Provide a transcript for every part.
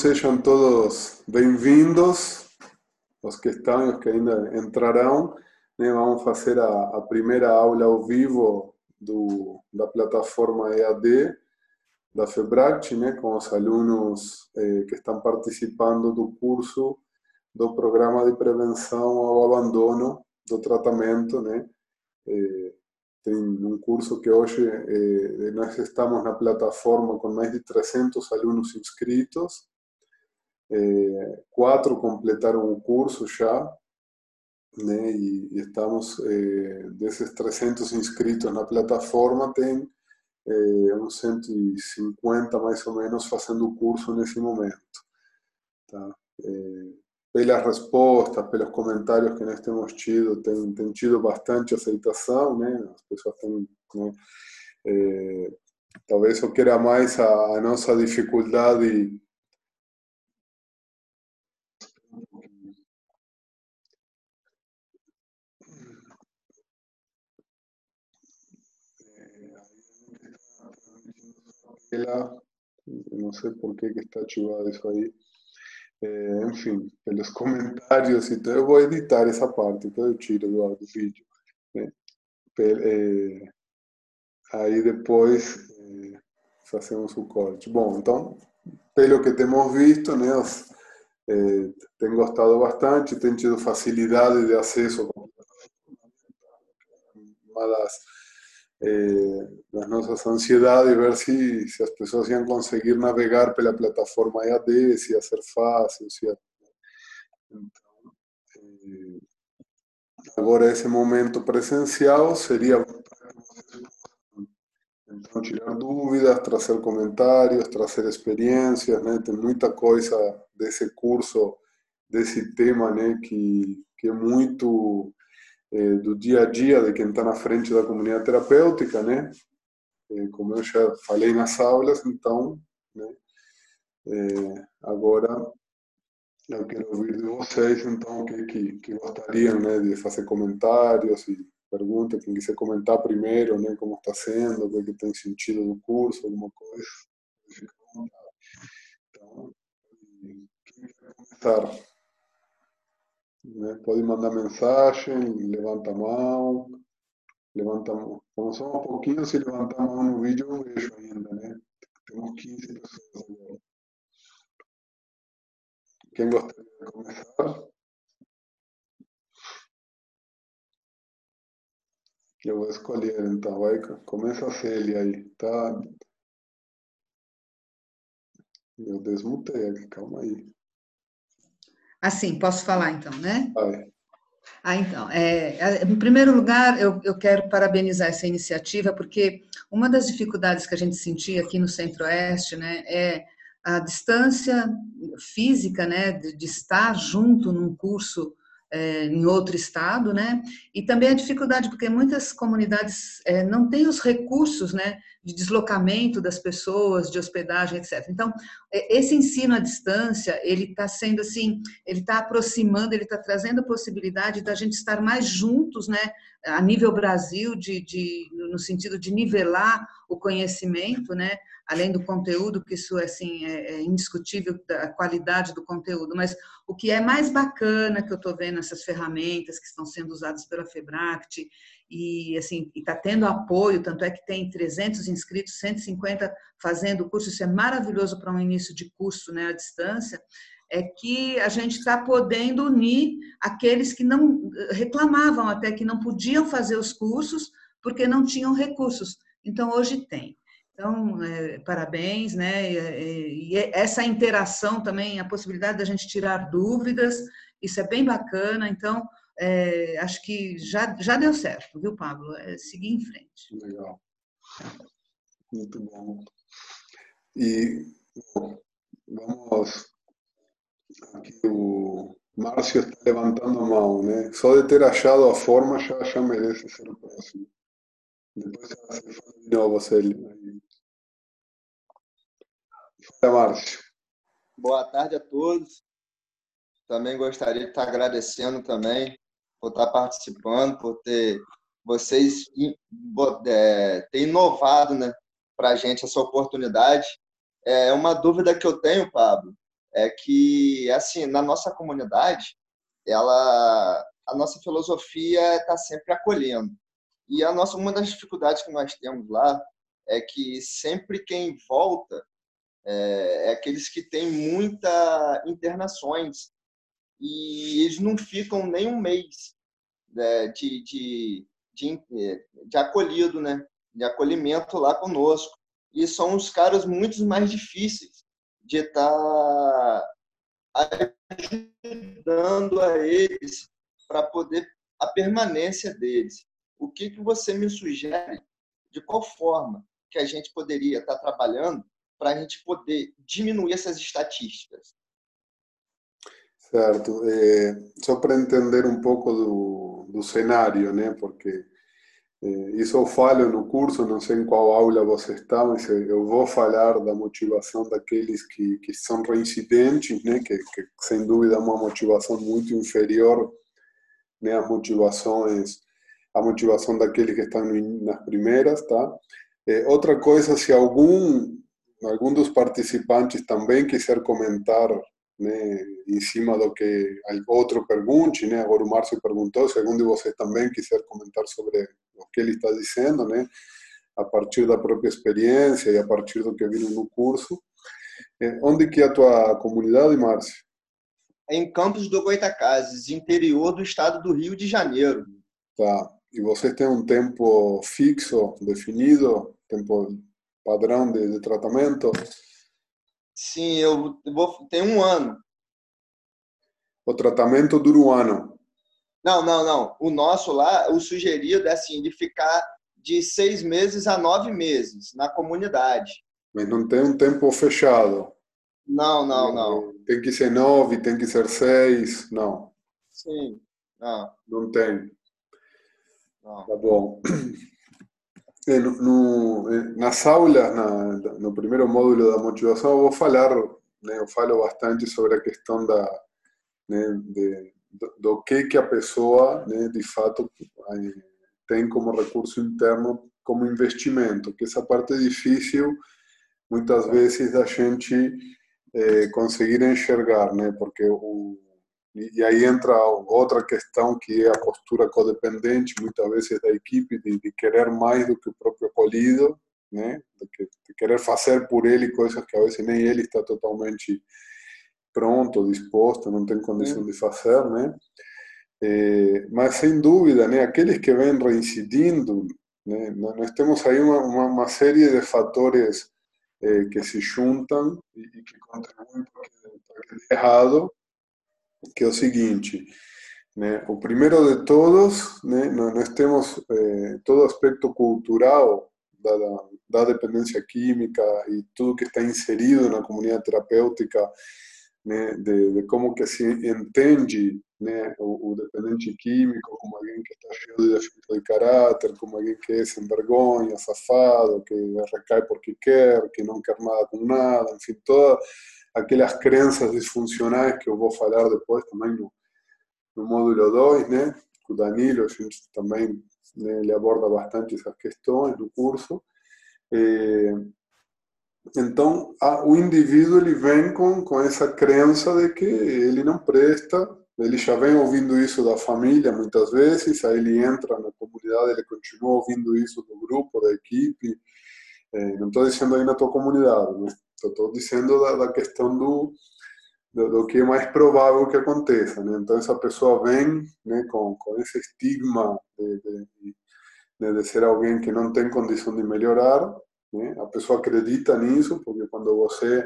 sejam todos bem-vindos, os que estão e os que ainda entrarão. Né? Vamos fazer a, a, primeira aula ao vivo do, da plataforma EAD da FEBRACT, né? com os alunos eh, que estão participando do curso do Programa de Prevenção ao Abandono do Tratamento, né? Eh, tem um curso que hoje eh, nós estamos na plataforma com mais de 300 alunos inscritos. Eh, quatro completaram o curso já, né? E, e estamos eh, desses 300 inscritos na plataforma tem eh, uns 150 mais ou menos fazendo o curso nesse momento. Tá? Eh, pelas respostas, pelos comentários que nós temos tido, tem, tem tido bastante aceitação, né? As pessoas têm, né? É, talvez eu queira mais a, a nossa dificuldade ela, não sei por que, que está ativado isso aí. É, enfim, pelos comentários e tudo. Eu vou editar essa parte, então eu tiro do, do vídeo. Né? É, aí depois é, fazemos o corte. Bom, então, pelo que temos visto, né, os, é, tem gostado bastante, tem tido facilidade de acesso. Uma das eh, las nossas ansiedades, ver se, se as pessoas iam conseguir navegar pela plataforma EAD, se ia ser fácil, se ia... Então, eh, momento presencial seria então, tirar dúvidas, trazer comentários, trazer experiências, né? Tem muita coisa desse curso, desse tema, né? Que, que é muito do dia a dia de quem está na frente da comunidade terapêutica, né? É, como eu já falei nas aulas, então, né? É, agora eu quero ouvir de vocês, então, que, que, que gostariam né, de fazer comentários e perguntas, quem quiser comentar primeiro, né, como está sendo, o que tem sentido do curso, alguma coisa. Então, quem quer começar? Né? Pode mandar mensagem, levanta a mão, levanta a mão. Como só um pouquinho, se levantar a mão no vídeo, eu vejo ainda, né? Temos 15 pessoas agora. Quem gostaria de começar? Eu vou escolher, então. Vai, começa a Célia aí, tá? Eu desmutei aqui, calma aí. Assim, posso falar então, né? Vai. Ah, então, é, é, em primeiro lugar, eu, eu quero parabenizar essa iniciativa, porque uma das dificuldades que a gente sentia aqui no Centro-Oeste, né, é a distância física, né, de, de estar junto num curso é, em outro estado, né? E também a dificuldade, porque muitas comunidades é, não têm os recursos, né? De deslocamento das pessoas, de hospedagem, etc. Então, é, esse ensino à distância, ele está sendo assim, ele está aproximando, ele está trazendo a possibilidade da gente estar mais juntos, né? A nível Brasil, de, de, no sentido de nivelar o conhecimento, né? além do conteúdo, que isso assim, é, é indiscutível, a qualidade do conteúdo, mas o que é mais bacana que eu estou vendo essas ferramentas que estão sendo usadas pela Febract e assim está tendo apoio, tanto é que tem 300 inscritos, 150 fazendo o curso, isso é maravilhoso para um início de curso né, à distância, é que a gente está podendo unir aqueles que não reclamavam até que não podiam fazer os cursos porque não tinham recursos. Então, hoje tem. Então, é, parabéns, né? E, e, essa interação também, a possibilidade da gente tirar dúvidas, isso é bem bacana. Então, é, acho que já, já deu certo, viu, Pablo? É seguir em frente. Legal. Muito bom. E vamos. Aqui o Márcio está levantando a mão, né? Só de ter achado a forma já, já merece ser o próximo. Depois você fala de novo, Célio. Fala, Márcio. Boa tarde a todos. Também gostaria de estar agradecendo também por estar participando, por ter vocês é, ter inovado né, para a gente essa oportunidade. É uma dúvida que eu tenho, Pablo. é que, assim, na nossa comunidade, ela, a nossa filosofia está sempre acolhendo. E a nossa, uma das dificuldades que nós temos lá é que sempre quem volta é, é aqueles que têm muita internações e eles não ficam nem um mês né, de, de, de, de acolhido, né? de acolhimento lá conosco. E são os caras muito mais difíceis de estar ajudando a eles para poder a permanência deles. O que, que você me sugere? De qual forma que a gente poderia estar trabalhando para a gente poder diminuir essas estatísticas? Certo. É, só para entender um pouco do, do cenário, né? Porque é, isso eu falo no curso, não sei em qual aula você está, mas eu vou falar da motivação daqueles que, que são reincidentes, né? Que, que sem dúvida é uma motivação muito inferior né? às motivações, a motivação daqueles que estão nas primeiras, tá? É, outra coisa, se algum algum dos participantes também quiser comentar né, em cima do que outro pergunte, né? Agora o Márcio perguntou se algum de vocês também quiser comentar sobre o que ele está dizendo, né? A partir da própria experiência e a partir do que viram no curso. Eh, onde que é a tua comunidade, Márcio? Em Campos do Goitacazes, interior do estado do Rio de Janeiro. Tá. E vocês têm um tempo fixo, definido, tempo padrão de, de tratamento? Sim, eu vou tem um ano. O tratamento dura um ano. Não, não, não. O nosso lá, o sugerido é assim, de ficar de seis meses a nove meses na comunidade. Mas não tem um tempo fechado. Não, não, não. Tem que ser nove, tem que ser seis, não. Sim, não. Não tem. Não. Tá bom. No, no, nas aulas, na, no primeiro módulo da motivação, eu vou falar, né, eu falo bastante sobre a questão da, né, de, do, do, que que a pessoa, né, de fato, tem como recurso interno como investimento, que essa parte é difícil, muitas vezes, da gente é, conseguir enxergar, né, porque o e aí entra outra questão que é a postura codependente, muitas vezes, da equipe, de, de querer mais do que o próprio acolhido, né? de, que, de, querer fazer por ele coisas que a vezes nem ele está totalmente pronto, disposto, não tem condição de fazer, né? É, mas, sem dúvida, né, aqueles que vêm reincidindo, né, nós temos aí uma, uma, uma série de fatores é, que se juntam e, e que contribuem para que dê errado, que é o seguinte, né, o primeiro de todos, né, nós temos é, todo aspecto cultural da, da, dependência química e tudo que está inserido na comunidade terapêutica, né, de, de, como que se entende né, o, o, dependente químico como alguém que está cheio de defeito de caráter, como alguém que é sem vergonha, safado, que recai porque quer, que não quer nada com nada, enfim, todas aquelas crenças disfuncionais que eu vou falar depois também no, no módulo 2, né? O Danilo, a gente também né, ele aborda bastante essas questões no curso. É, então, a, o indivíduo ele vem com, com essa crença de que ele não presta, ele já vem ouvindo isso da família muitas vezes, aí ele entra na comunidade, ele continua ouvindo isso do grupo, da equipe. É, não estou dizendo aí na tua comunidade, mas estou dizendo da, da questão do, do, do, que é mais provável que aconteça. Né? Então, essa pessoa vem né, com, com esse estigma de, de, de, ser alguém que não tem condição de melhorar. Né? A pessoa acredita nisso, porque quando você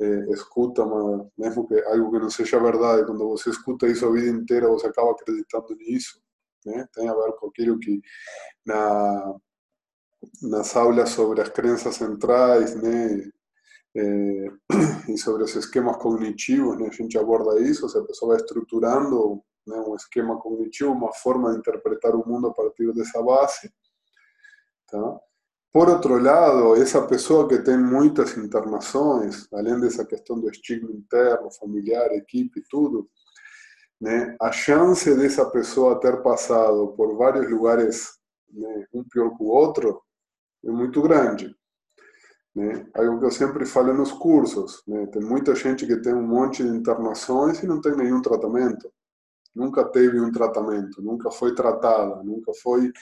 é, escuta, uma, mesmo que algo que não seja verdade, quando você escuta isso a vida inteira, você acaba acreditando nisso. Né? Tem a ver com aquilo que na, nas aulas sobre as crenças centrais, né? É, e sobre os esquemas cognitivos, né? a gente aborda isso, a pessoa vai estruturando né, um esquema cognitivo, uma forma de interpretar o mundo a partir dessa base. Tá? Por outro lado, essa pessoa que tem muitas internações, além dessa questão do estigma interno, familiar, equipe, tudo, né, a chance dessa pessoa ter passado por vários lugares, um pior que o outro, é muito grande. Né? Algo que eu sempre falo nos cursos, né? tem muita gente que tem um monte de internações e não tem nenhum tratamento. Nunca teve um tratamento, nunca foi tratada, nunca foi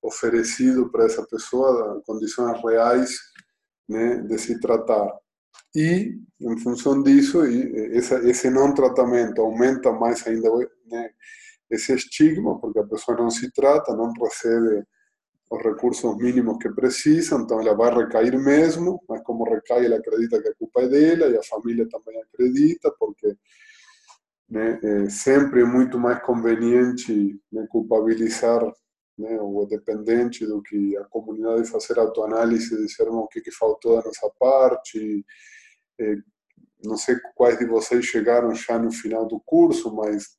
oferecido para essa pessoa condições reais né, de se tratar. E, em função disso, esse não tratamento aumenta mais ainda né, esse estigma, porque a pessoa não se trata, não recebe os recursos mínimos que precisa, então ela vai recair mesmo, mas como recai, ela acredita que a culpa é dela e a família também acredita, porque né, é sempre é muito mais conveniente né, culpabilizar né, o dependente do que a comunidade fazer autoanálise e dizer o que, que faltou da nossa parte. É, não sei quais de vocês chegaram já no final do curso, mas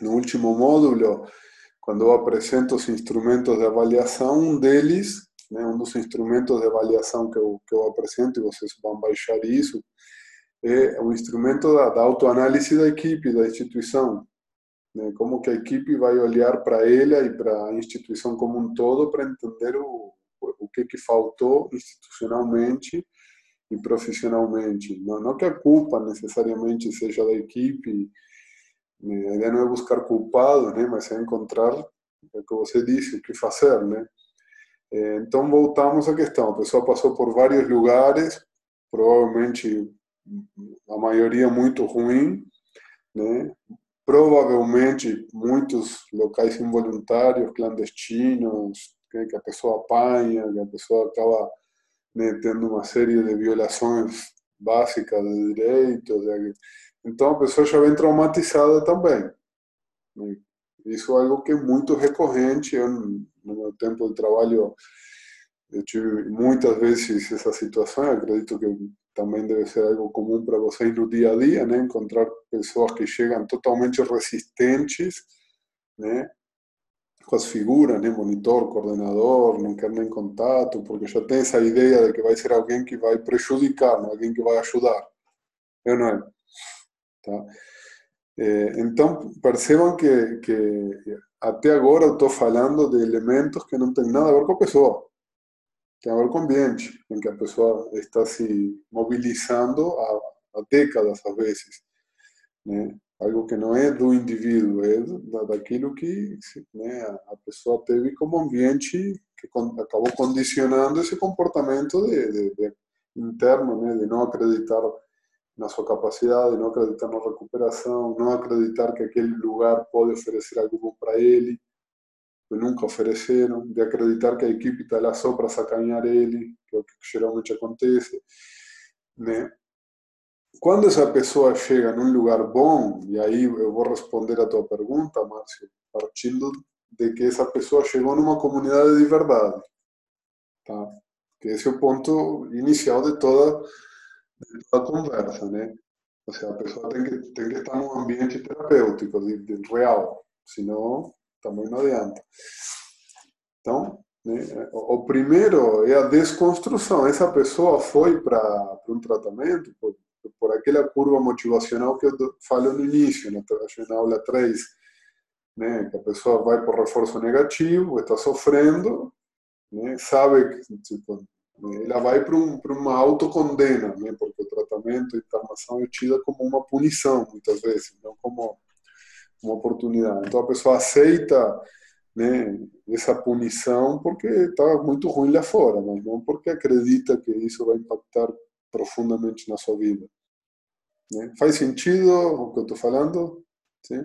no último módulo, quando eu apresento os instrumentos de avaliação, um deles, né, um dos instrumentos de avaliação que eu, que eu apresento, e vocês vão baixar isso, é o instrumento da, da autoanálise da equipe, da instituição. Né, como que a equipe vai olhar para ela e para a instituição como um todo para entender o, o que, que faltou institucionalmente e profissionalmente. Não, não que a culpa necessariamente seja da equipe? A ideia não é buscar culpado, né? mas é encontrar o que você disse, o que fazer. Né? Então, voltamos à questão. A pessoa passou por vários lugares, provavelmente a maioria muito ruim, né? provavelmente muitos locais involuntários, clandestinos, que a pessoa apanha, que a pessoa acaba né, tendo uma série de violações básicas de direitos, então a pessoa já vem traumatizada também. Isso é algo que é muito recorrente. Eu, no meu tempo de trabalho, eu tive muitas vezes essa situação. Eu acredito que também deve ser algo comum para vocês no dia a dia, né? Encontrar pessoas que chegam totalmente resistentes, né? Com as figuras, né? Monitor, coordenador, não quer nem contato, porque já tem essa ideia de que vai ser alguém que vai prejudicar, não alguém que vai ajudar. Eu não é. Tá? É, então, percebam que, que até agora eu estou falando de elementos que não tem nada a ver com a pessoa, tem a ver com o ambiente que a pessoa está se mobilizando há, há décadas, às vezes. Né? Algo que não é do indivíduo, é daquilo que a pessoa teve como ambiente que acabou condicionando esse comportamento de, de, de interno, de não acreditar na sua capacidade, não acreditar na recuperação, não acreditar que aquele lugar pode oferecer algo para ele, que nunca ofereceram, de acreditar que a equipe está lá só para sacanear ele, que é o que geralmente acontece, né? Quando essa pessoa chega num lugar bom, e aí eu vou responder a tua pergunta, Márcio, partindo de que essa pessoa chegou numa comunidade de verdade, tá? Que esse é o inicial de toda a conversa, né? Ou seja, a pessoa tem que, tem que estar num ambiente terapêutico, de, de real, senão também não adianta. Então, né, o primeiro é a desconstrução. Essa pessoa foi para um tratamento por, por aquela curva motivacional que eu falo no início, na, na aula 3, né, que a pessoa vai por reforço negativo, está sofrendo, né, sabe que tipo, ela vai para um, uma autocondena, né? porque o tratamento, a internação é tida como uma punição, muitas vezes, não como uma oportunidade. Então a pessoa aceita né, essa punição porque está muito ruim lá fora, mas não porque acredita que isso vai impactar profundamente na sua vida. Né? Faz sentido o que eu estou falando? Sim?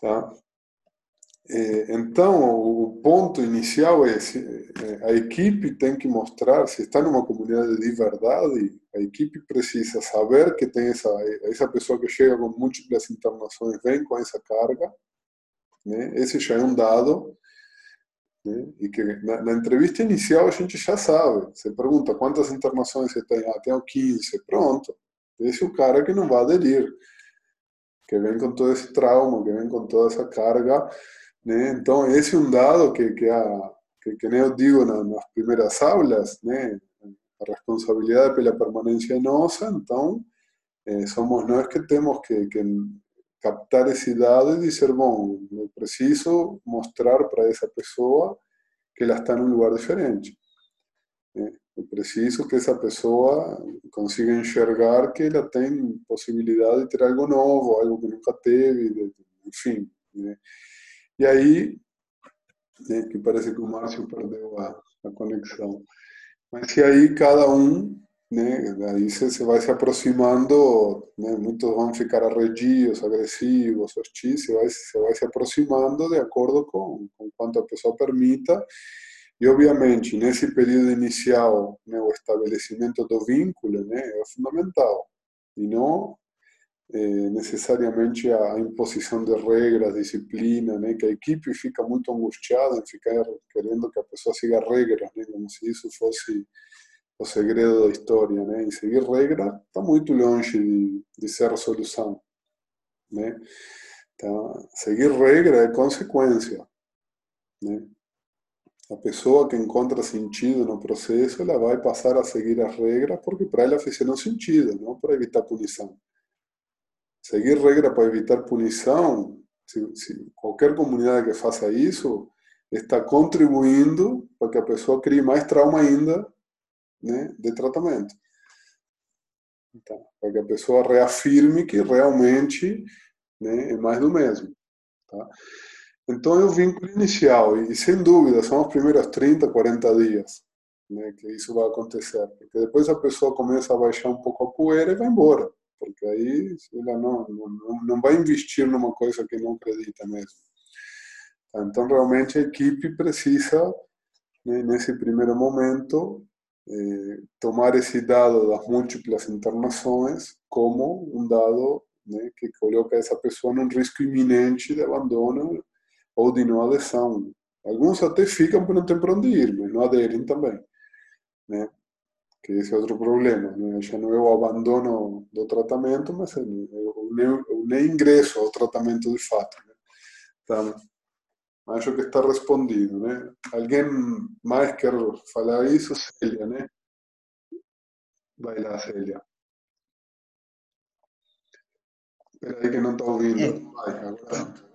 Tá? É, então, o ponto inicial é a equipe tem que mostrar, se está numa comunidade de verdade, a equipe precisa saber que tem essa, essa pessoa que chega com múltiplas internações vem com essa carga, né? esse já é um dado, né? e que na, na, entrevista inicial a gente já sabe, você pergunta quantas internações você tem, ah, tenho 15, pronto, esse é o cara que não vai aderir, que vem com todo esse trauma, que vem com toda essa carga, né? Então, esse é um dado que, que, a, que, que eu digo na, nas primeiras aulas, né? a responsabilidade pela permanência é nossa, então eh, somos nós que temos que, que captar esse dado e dizer, bom, eu preciso mostrar para essa pessoa que ela está num lugar diferente. Né? é preciso que essa pessoa consiga enxergar que ela tem possibilidade de ter algo novo, algo que nunca teve, enfim. E aí, né, que parece que o Márcio perdeu a, a conexão. Mas e aí cada um, né, aí você vai se aproximando, né, muitos vão ficar arredios, agressivos, hostis, você vai, você vai se aproximando de acordo com, com quanto a pessoa permita e, obviamente, nesse período inicial, né, o estabelecimento do vínculo né, é fundamental. E não é, necessariamente a imposição de regras, disciplina, né, que a equipe fica muito angustiada em ficar querendo que a pessoa siga regras, né, como se isso fosse o segredo da história. Né, e seguir regras está muito longe de, de ser a solução. Né? Então, seguir regra é consequência. Né? A pessoa que encontra sentido no processo, ela vai passar a seguir as regras porque para ela fizeram sentido, não para evitar punição. Seguir regra para evitar punição, se, se qualquer comunidade que faça isso, está contribuindo para que a pessoa crie mais trauma ainda né, de tratamento. Então, para que a pessoa reafirme que realmente né, é mais do mesmo. Tá? Então é o vínculo inicial, e sem dúvida são os primeiros 30, 40 dias né, que isso vai acontecer, porque depois a pessoa começa a baixar um pouco a poeira e vai embora, porque aí ela não, não, não vai investir numa coisa que não acredita mesmo. Então realmente a equipe precisa, né, nesse primeiro momento, eh, tomar esse dado das múltiplas internações como um dado né, que coloca essa pessoa num risco iminente de abandono ou de não adesão. Alguns até ficam porque não tem para onde ir, mas não aderem também. Né? Que esse é outro problema. Né? Já não é o abandono do tratamento, mas é o nem, o nem ingresso ao tratamento de fato. Né? Então, acho que está respondido. Né? Alguém mais quer falar isso? Célia, né? Vai lá, Célia. Espera aí que não está ouvindo. É. Vai, agora.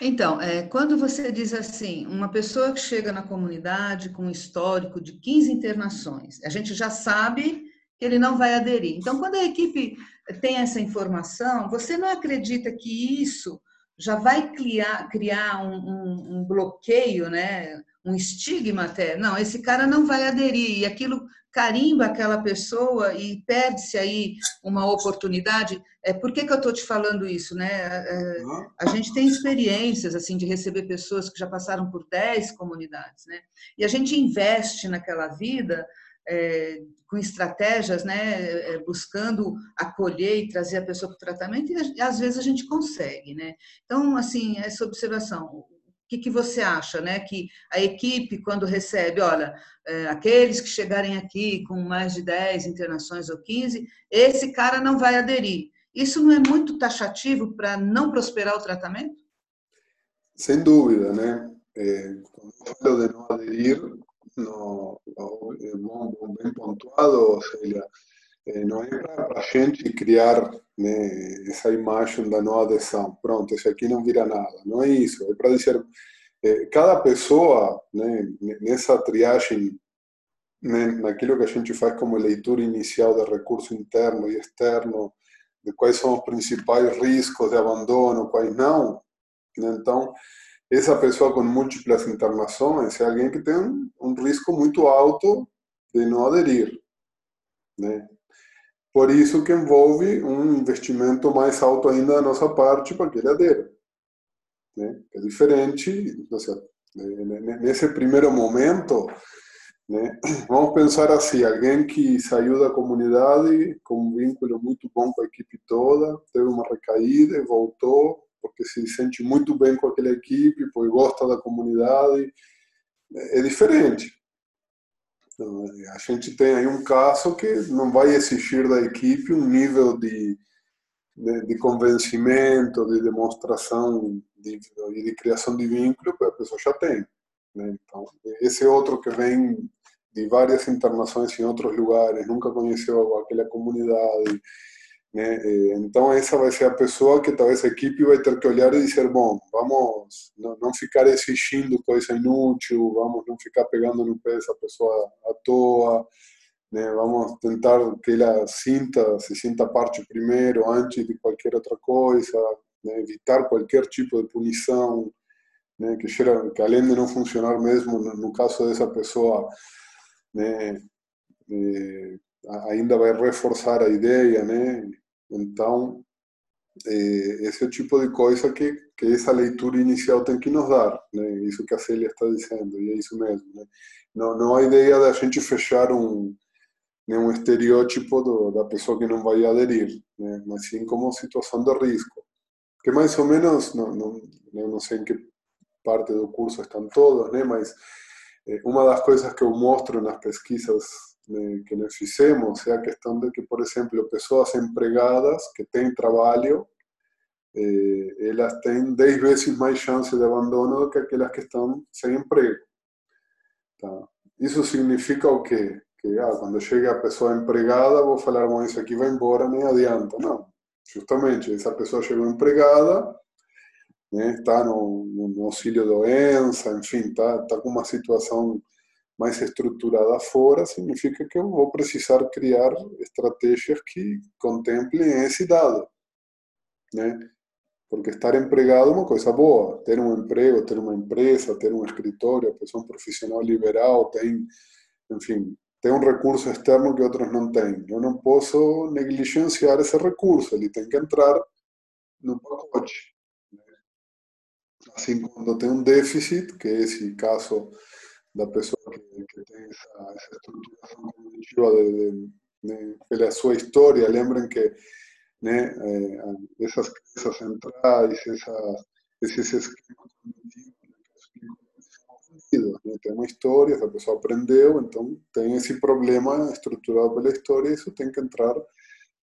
Então, é, quando você diz assim, uma pessoa que chega na comunidade com um histórico de 15 internações, a gente já sabe que ele não vai aderir. Então, quando a equipe tem essa informação, você não acredita que isso já vai criar, criar um, um, um bloqueio, né? Um estigma até. Não, esse cara não vai aderir. E aquilo carimba aquela pessoa e perde-se aí uma oportunidade. É, por que, que eu estou te falando isso? Né? É, a gente tem experiências assim de receber pessoas que já passaram por 10 comunidades. Né? E a gente investe naquela vida é, com estratégias, né, é, buscando acolher e trazer a pessoa para o tratamento, e às vezes a gente consegue. Né? Então, assim, essa observação o que, que você acha, né? Que a equipe, quando recebe, olha, é, aqueles que chegarem aqui com mais de 10 internações ou 15, esse cara não vai aderir. Isso não é muito taxativo para não prosperar o tratamento? Sem dúvida, né? É, quando de não aderir, no, é bom, bem pontuado, ou seja, não é para a gente criar né, essa imagem da não adesão. Pronto, isso aqui não vira nada. Não é isso. É para dizer, cada pessoa, né, nessa triagem, né, naquilo que a gente faz como leitura inicial de recurso interno e externo, de quais são os principais riscos de abandono, quais não. Então, essa pessoa com múltiplas internações é alguém que tem um risco muito alto de não aderir. Né? Por isso que envolve um investimento mais alto ainda da nossa parte para que ele adera. Né? É diferente, seja, nesse primeiro momento, né? vamos pensar assim, alguém que saiu da comunidade com um vínculo muito bom com a equipe toda, teve uma recaída e voltou porque se sente muito bem com aquela equipe, pois gosta da comunidade, é diferente. A gente tem aí um caso que não vai exigir da equipe um nível de, de, de convencimento, de demonstração e de, de, criação de vínculo que a pessoa já tem. Né? Então, esse outro que vem de várias internações em outros lugares, nunca conheceu aquela comunidade, né? Então essa vai ser a pessoa que talvez a equipe vai ter que olhar e dizer, bom, vamos não ficar exigindo coisa inútil, vamos não ficar pegando no pé dessa pessoa à toa, né? Vamos tentar que ela sinta, se sinta parte primeiro, antes de qualquer outra coisa, né? evitar qualquer tipo de punição, né? que, gera, que além de não funcionar mesmo, no caso dessa pessoa, né? É, ainda vai reforçar a ideia, né? Então, é, esse é o tipo de coisa que, que essa leitura inicial tem que nos dar, né? Isso que a Célia está dizendo, e é isso mesmo, né? Não, não há ideia da gente fechar um, né, um estereótipo do, da pessoa que não vai aderir, né? Mas sim como situação de risco. Que mais ou menos, não, não, não sei em que parte do curso estão todos, né? Mas é, uma das coisas que eu mostro nas pesquisas que nós fizemos é a questão de que, por exemplo, pessoas empregadas que têm trabalho, eh, elas têm 10 vezes mais chance de abandono do que aquelas que estão sem emprego. Tá? Isso significa o quê? Que ah, quando chega a pessoa empregada, vou falar, bom, isso aqui vai embora, nem adianta. Não. Justamente, essa pessoa chegou empregada, né, está no, no auxílio doença, enfim, está tá com uma situação mais estruturada fora, significa que eu vou precisar criar estratégias que contemplem esse dado, né? Porque estar empregado é uma coisa boa, ter um emprego, ter uma empresa, ter um escritório, pessoa um profissional liberal, tem, enfim, tem um recurso externo que outros não têm. Eu não posso negligenciar esse recurso, ele tem que entrar no pacote. Assim, quando tem um déficit, que é esse caso da pessoa que, que tem essa, essa cognitiva de, de, de, pela sua história. Lembrem que né, é, essas crenças centrais, essas, esses esquemas cognitivos né, tem uma história, essa pessoa aprendeu, então tem esse problema estruturado pela história, isso tem que entrar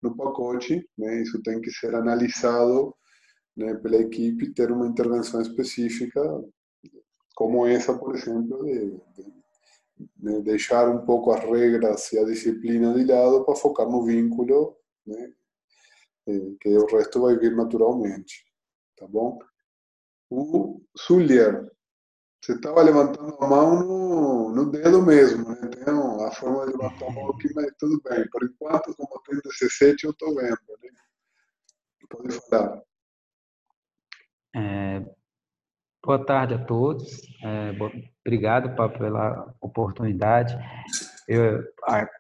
no pacote, né, isso tem que ser analisado né, pela equipe, ter uma intervenção específica como essa, por exemplo, de, de, de deixar um pouco as regras e a disciplina de lado para focar no vínculo, né? que o resto vai vir naturalmente, tá bom? O Zulier, você estava levantando a mão no, no dedo mesmo, né? Tem a forma de levantar a mão aqui, mas tudo bem. Por enquanto, como tem 17, eu estou vendo, né? Pode falar. É, Boa tarde a todos. É, obrigado pra, pela oportunidade. Eu,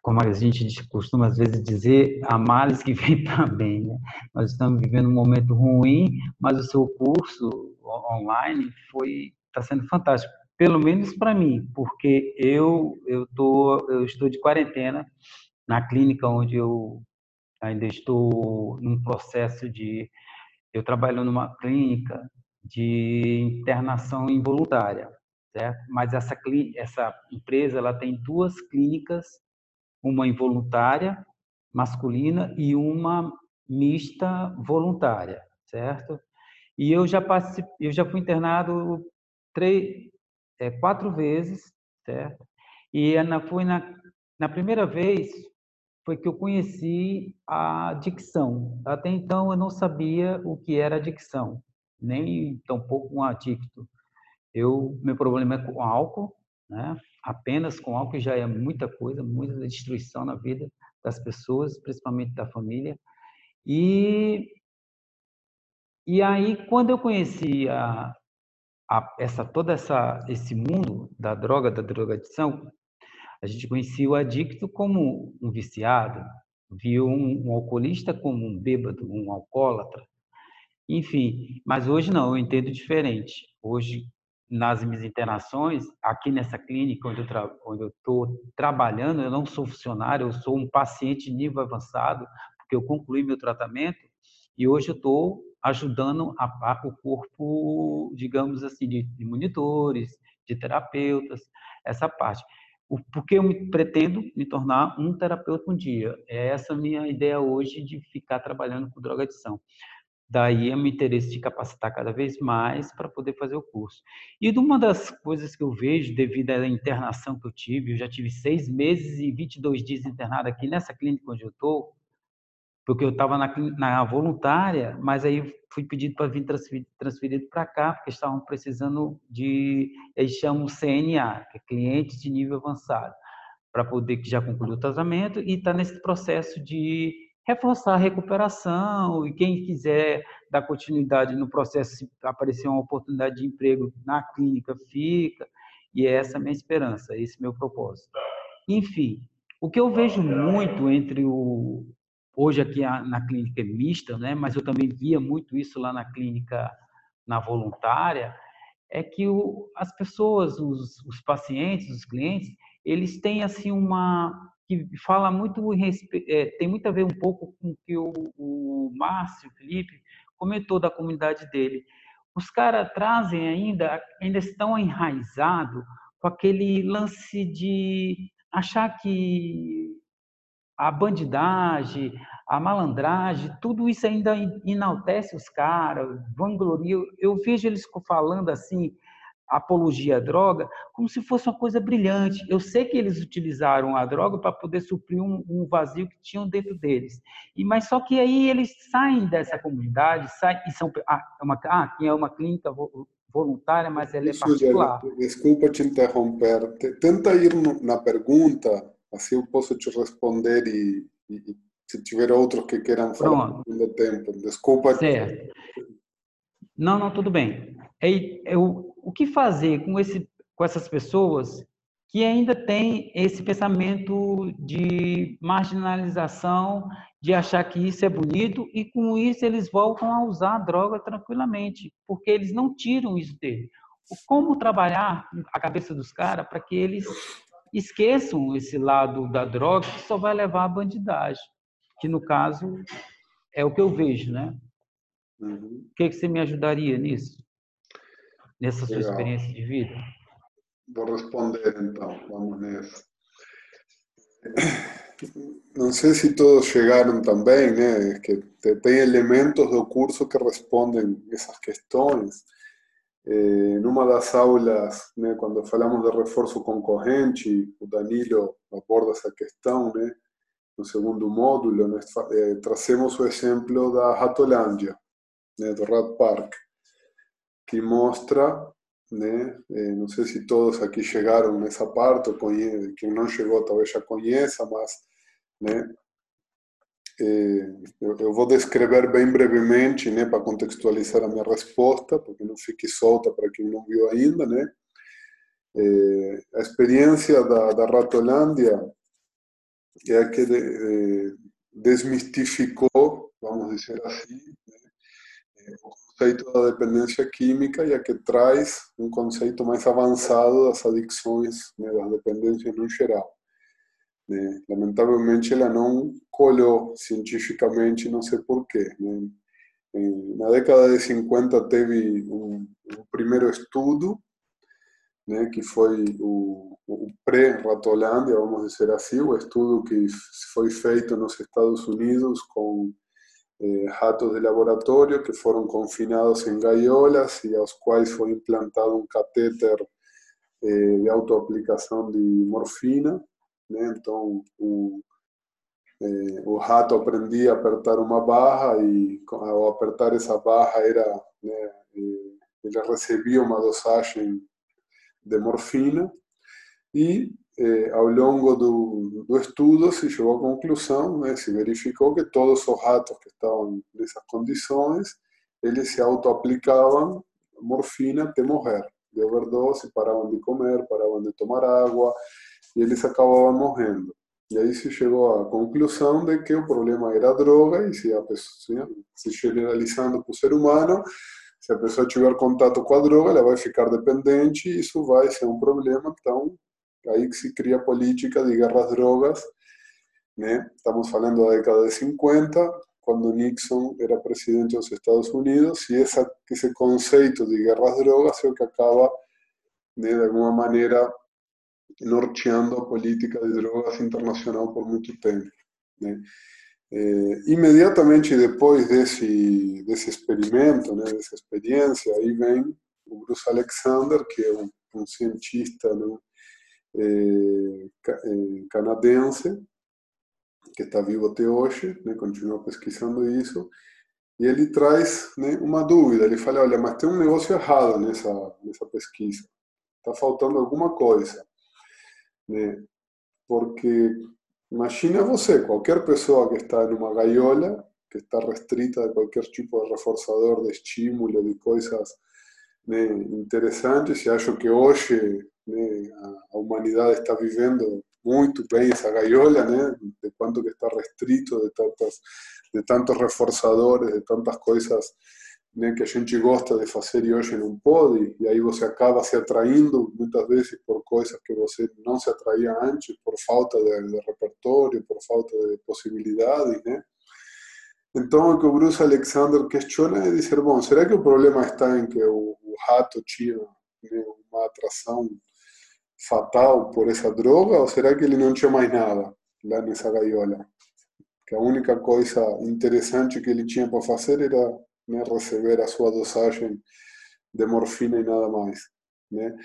como a gente costuma às vezes dizer, a males que vem também. Né? Nós estamos vivendo um momento ruim, mas o seu curso online foi está sendo fantástico, pelo menos para mim, porque eu eu tô eu estou de quarentena na clínica onde eu ainda estou num processo de eu trabalho numa clínica de internação involuntária, certo? Mas essa, essa empresa ela tem duas clínicas, uma involuntária masculina e uma mista voluntária, certo? E eu já participei, eu já fui internado três, é, quatro vezes, certo? E na, foi na, na primeira vez foi que eu conheci a dicção. Até então eu não sabia o que era dicção nem tampouco um adicto. Eu, meu problema é com álcool, né? Apenas com álcool já é muita coisa, muita destruição na vida das pessoas, principalmente da família. E e aí quando eu conheci a, a essa toda essa esse mundo da droga, da drogadição, a gente conhecia o adicto como um viciado, viu um, um alcoolista como um bêbado, um alcoólatra, enfim, mas hoje não, eu entendo diferente. Hoje, nas minhas internações, aqui nessa clínica onde eu estou trabalhando, eu não sou funcionário, eu sou um paciente nível avançado, porque eu concluí meu tratamento e hoje eu estou ajudando a, o corpo, digamos assim, de, de, monitores, de terapeutas, essa parte. O, porque eu me, pretendo me tornar um terapeuta um dia. É essa minha ideia hoje de ficar trabalhando com drogadição. Daí é o meu interesse de capacitar cada vez mais para poder fazer o curso. E uma das coisas que eu vejo, devido à internação que eu tive, eu já tive seis meses e 22 dias internado aqui nessa clínica onde eu estou, porque eu estava na, na, voluntária, mas aí fui pedido para vir transferido, transferido para cá, porque estavam precisando de, eles chamam CNA, que é clientes de nível avançado, para poder que já concluiu o tratamento e está nesse processo de reforçar a recuperação e quem quiser dar continuidade no processo, se aparecer uma oportunidade de emprego na clínica, fica. E é essa a minha esperança, esse meu propósito. Enfim, o que eu vejo muito entre o hoje aqui na clínica é mista, né, mas eu também via muito isso lá na clínica na voluntária, é que o, as pessoas, os, os pacientes, os clientes, eles têm assim uma que fala muito é, tem muito a ver um pouco com o que o, o Márcio Felipe comentou da comunidade dele. Os caras trazem ainda, ainda estão enraizados com aquele lance de achar que a bandidagem, a malandragem, tudo isso ainda enaltece os caras, vangloria. Eu vejo eles falando assim, apologia à droga como se fosse uma coisa brilhante. Eu sei que eles utilizaram a droga para poder suprir um, um, vazio que tinham dentro deles. E mas só que aí eles saem dessa comunidade, saem e são ah, é uma ah, é uma clínica voluntária, mas ela é particular. Desculpa te interromper. Tenta ir na pergunta, assim eu posso te responder e, e se tiver outros que queiram falar no tempo. Desculpa. Certo. Não, não, tudo bem. Eu, o que fazer com, esse, com essas pessoas que ainda têm esse pensamento de marginalização, de achar que isso é bonito, e com isso eles voltam a usar a droga tranquilamente, porque eles não tiram isso dele. Como trabalhar a cabeça dos caras para que eles esqueçam esse lado da droga que só vai levar à bandidagem, que no caso é o que eu vejo, né? Uhum. O que, que você me ajudaria nisso? Nessa sua Legal. experiência de vida? Vou responder então, vamos nessa. Não sei se todos chegaram também, né? Que tem elementos do curso que respondem essas questões. Eh, numa das aulas, né, quando falamos de reforço concorrente, o Danilo aborda essa questão, né? No segundo módulo, nós eh, trazemos o exemplo da Ratolândia, né, do Rat Park, que mostra, né, eh, não sei se todos aqui chegaram nessa parte, ou conhece, quem não chegou talvez já conheça, mas né, eh, eu, eu, vou descrever bem brevemente, né, para contextualizar a minha resposta, porque não fique solta para quem não viu ainda, né. Eh, a experiência da, da Ratolândia é a que de, eh, desmistificou, vamos dizer assim, o conceito da dependência química a que traz um conceito mais avançado das adicções, né, das dependências no geral. Né? Lamentavelmente, ela não colhou cientificamente, não sei porquê. Né? Na década de 50 teve um, um primeiro estudo, né, que foi o, o pré-Ratolândia, vamos dizer assim, o estudo que foi feito nos Estados Unidos com eh, ratos de laboratório que foram confinados em gaiolas e aos quais foi implantado um catéter eh, de autoaplicação de morfina. Né? Então, o, eh, rato aprendia a apertar uma barra e, ao apertar essa barra, era, né, ele recebia dosagem de morfina e eh, ao longo do, do, estudo se chegou à conclusão, né, se verificou que todos os ratos que estavam nessas condições, eles se auto-aplicavam morfina até morrer, de overdose, paravam de comer, paravam de tomar água, e eles acabavam morrendo. E aí se chegou à conclusão de que o problema era a droga, e se a pessoa, se generalizando para o ser humano, se a pessoa tiver contato com a droga, ela vai ficar dependente e isso vai ser um problema. Então, aí se cria política de guerra às drogas, né? Estamos falando da década de 50, quando Nixon era presidente dos Estados Unidos, e essa, esse conceito de guerra às drogas é o que acaba, né, de alguma maneira, norteando a política de drogas internacional por muito tempo. Né? É, imediatamente depois desse, experimento, né, dessa experiência, aí vem o Bruce Alexander, que é um, um cientista canadense, que está vivo até hoje, né, continua pesquisando isso, e ele traz né, uma dúvida. Ele fala: olha, mas tem um negócio errado nessa, nessa pesquisa, está faltando alguma coisa. Né? porque imagina você, qualquer pessoa que está em uma gaiola, que está restrita de qualquer tipo de reforçador, de estímulo, de coisas né, interessantes, e acho que hoje né, a humanidade está vivendo muito bem essa gaiola, né, de quanto que está restrito, de, tantas, de tantos reforçadores, de tantas coisas né, que a gente gosta de fazer e hoje não pode, e aí você acaba se atraindo muitas vezes por coisas que você não se atraía antes, por falta de, de repertório, por falta de possibilidades, né? Então, o que o Bruce Alexander questiona é dizer, bom, será que o problema está em que o, o rato tinha né, uma atração fatal por essa droga, ou será que ele não tinha mais nada lá nessa gaiola? Que a única coisa interessante que ele tinha para fazer era né, receber a sua dosagem de morfina e nada mais. Né?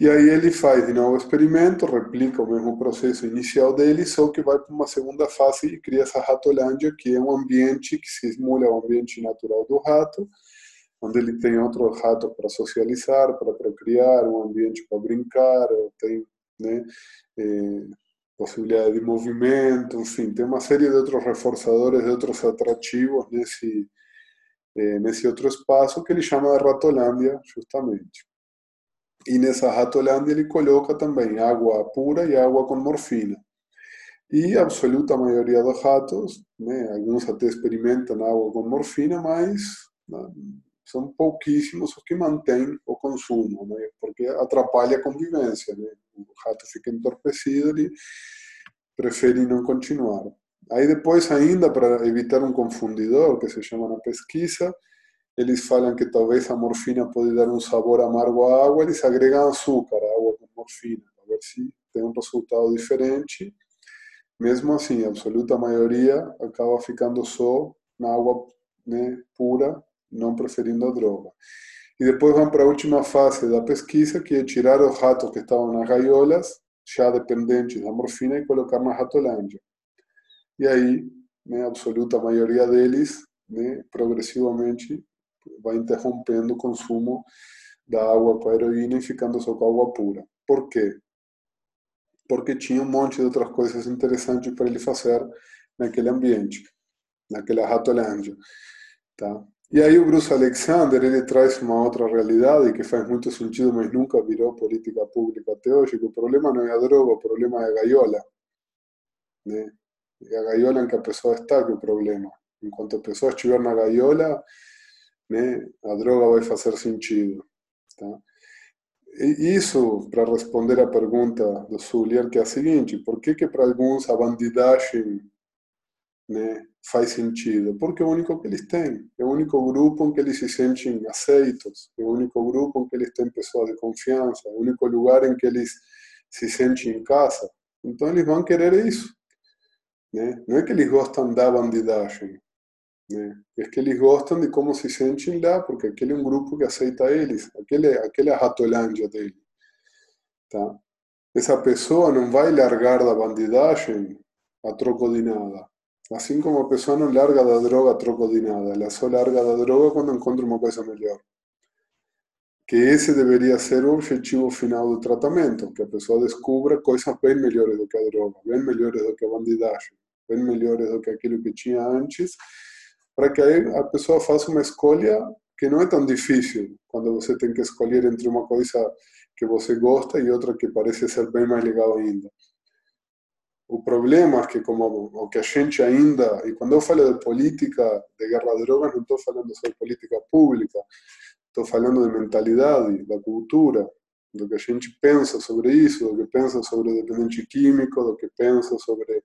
E aí ele faz de novo o experimento, replica o mesmo processo inicial dele, só que vai para uma segunda fase e cria essa ratolândia, que é um ambiente que se simula o ambiente natural do rato, onde ele tem outro rato para socializar, para procriar, um ambiente para brincar, tem né, eh, possibilidade de movimento, enfim, tem uma série de outros reforçadores, de outros atrativos nesse eh, nesse outro espaço que ele chama de Ratolândia, justamente. E nessa Ratolândia ele coloca também água pura e água com morfina. E a absoluta maioria dos ratos, né, alguns até experimentam água com morfina, mas são pouquíssimos os que mantêm o consumo, né, porque atrapalha a convivência. Né? O rato fica entorpecido e prefere não continuar. Aí depois, ainda para evitar um confundidor, que se chama na pesquisa, eles falam que talvez a morfina pode dar um sabor amargo à água, eles agregam açúcar à água com morfina, para ver se tem um resultado diferente. Mesmo assim, a absoluta maioria acaba ficando só na água né, pura, não preferindo a droga. E depois vão para a última fase da pesquisa, que é tirar os ratos que estavam nas gaiolas, já dependentes da morfina, e colocar na ratolândia. E aí, né, a absoluta maioria deles, né, progressivamente, vai interrompendo o consumo da água com a heroína e ficando só com água pura. Por quê? Porque tinha um monte de outras coisas interessantes para ele fazer naquele ambiente, naquela ratolândia. Tá? E aí o Bruce Alexander ele traz uma outra realidade que faz muito sentido, mas nunca virou política pública até hoje, o problema não é a droga, o problema é a gaiola. Né? E a gaiola em que a pessoa está que é o problema. Enquanto a pessoa estiver na gaiola, né, a droga vai fazer sentido. Tá? E isso, para responder à pergunta do Sulier, que é a seguinte, por que que para alguns a bandidagem né, faz sentido? Porque é o único que eles têm, é o único grupo em que eles se sentem aceitos, é o único grupo em que eles têm pessoas de confiança, é o único lugar em que eles se sentem em casa. Então eles vão querer isso. Né? Não é que eles gostam da bandidagem, né? é que eles gostam de como se sentem lá, porque aquele é um grupo que aceita eles, aquele, aquele é a ratolândia dele. Tá? Essa pessoa não vai largar da bandidagem a troco de nada. Assim como a pessoa larga da droga a ela só larga da droga quando encontra uma coisa melhor. Que esse deveria ser o objetivo final do tratamento, que a pessoa descubra coisas bem melhores do que a droga, bem melhores do que a bandidagem bem melhores do que aquilo que tinha antes, para que aí a pessoa faça uma escolha que não é tão difícil quando você tem que escolher entre uma coisa que você gosta e outra que parece ser bem mais legal ainda. O problema é que, como o que a gente ainda, e quando eu falo de política de guerra a drogas, não estou falando só de política pública, estou falando de mentalidade, da cultura, do que a gente pensa sobre isso, do que pensa sobre o dependente químico, do que pensa sobre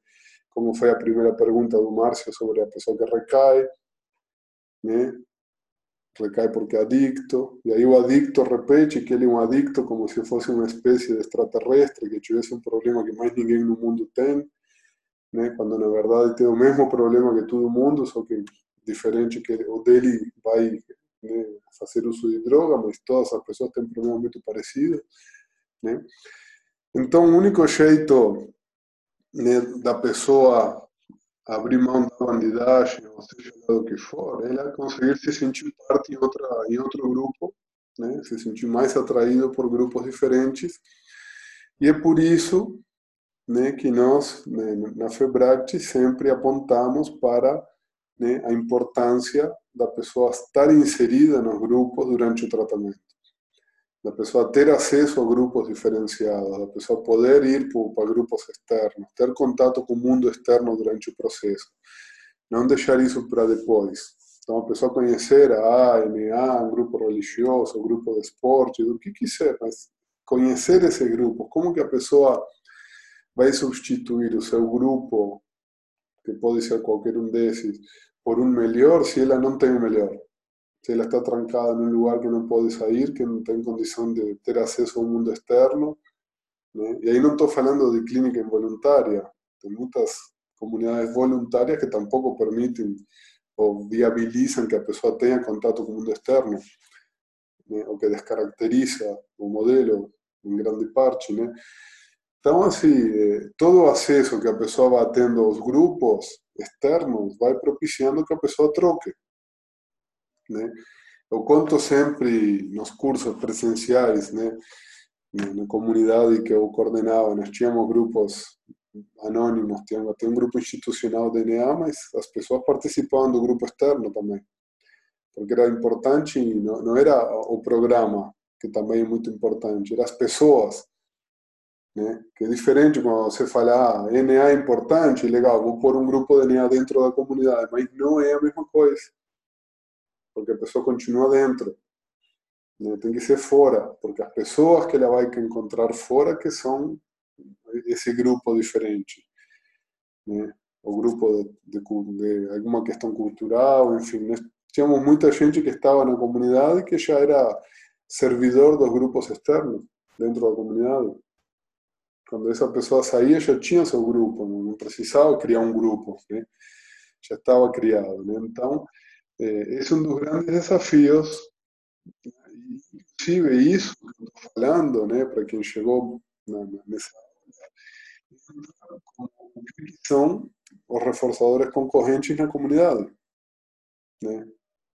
como foi a primeira pergunta do Márcio sobre a pessoa que recai, né? Recai porque é adicto, e aí o adicto repete que ele é um adicto como se fosse uma espécie de extraterrestre, que tivesse um problema que mais ninguém no mundo tem, né? quando na verdade tem o mesmo problema que todo mundo, só que diferente que o dele vai né, fazer uso de droga, mas todas as pessoas têm problemas muito parecidos. Né? Então, o único jeito né, da pessoa abrir mão da bandidagem, ou seja lá do que for, ela conseguir se sentir parte em, outra, em outro grupo, né, se sentir mais atraído por grupos diferentes. E é por isso né, que nós, né, na FEBRACT, sempre apontamos para né, a importância da pessoa estar inserida nos grupos durante o tratamento, da pessoa ter acesso a grupos diferenciados, da pessoa poder ir para grupos externos, ter contato com o mundo externo durante o processo, não deixar isso para depois. Então, a pessoa conhecer a ANA, um grupo religioso, um grupo de esporte, do que quiser, mas conhecer esse grupo, como que a pessoa vai substituir o seu grupo, que pode ser qualquer um desses, por um melhor se ela não tem o melhor. Se ela está trancada num lugar que não pode sair, que não tem condição de ter acesso ao mundo externo. Né? E aí não estou falando de clínica involuntária, tem muitas comunidades voluntárias que tampouco permitem ou viabilizam que a pessoa tenha contato com o mundo externo, né? que descaracteriza o modelo em grande parte. Né? Então, assim, eh, todo o acesso que a pessoa vai tendo aos grupos externos vai propiciando que a pessoa troque. Né? Eu conto sempre nos cursos presenciais, né? na comunidade que eu coordenava, nós tínhamos grupos anônimos, tínhamos um grupo institucional de DNA, mas as pessoas participavam do grupo externo também, porque era importante, não, não era o programa, que também é muito importante, eram as pessoas né? Que é diferente quando você fala, ah, NA é importante, legal, vou pôr um grupo de NA dentro da comunidade, mas não é a mesma coisa, porque a pessoa continua dentro. Né? Tem que ser fora, porque as pessoas que ela vai encontrar fora que são esse grupo diferente. Né? O grupo de, de, de alguma questão cultural, enfim. Nós tínhamos muita gente que estava na comunidade que já era servidor dos grupos externos dentro da comunidade. Quando essa pessoa saía, já tinha seu grupo, não precisava criar um grupo, né? já estava criado. Né? Então, esse é um dos grandes desafios. Inclusive, isso que eu para quem chegou na, nessa o que são os reforçadores concorrentes na comunidade. Né?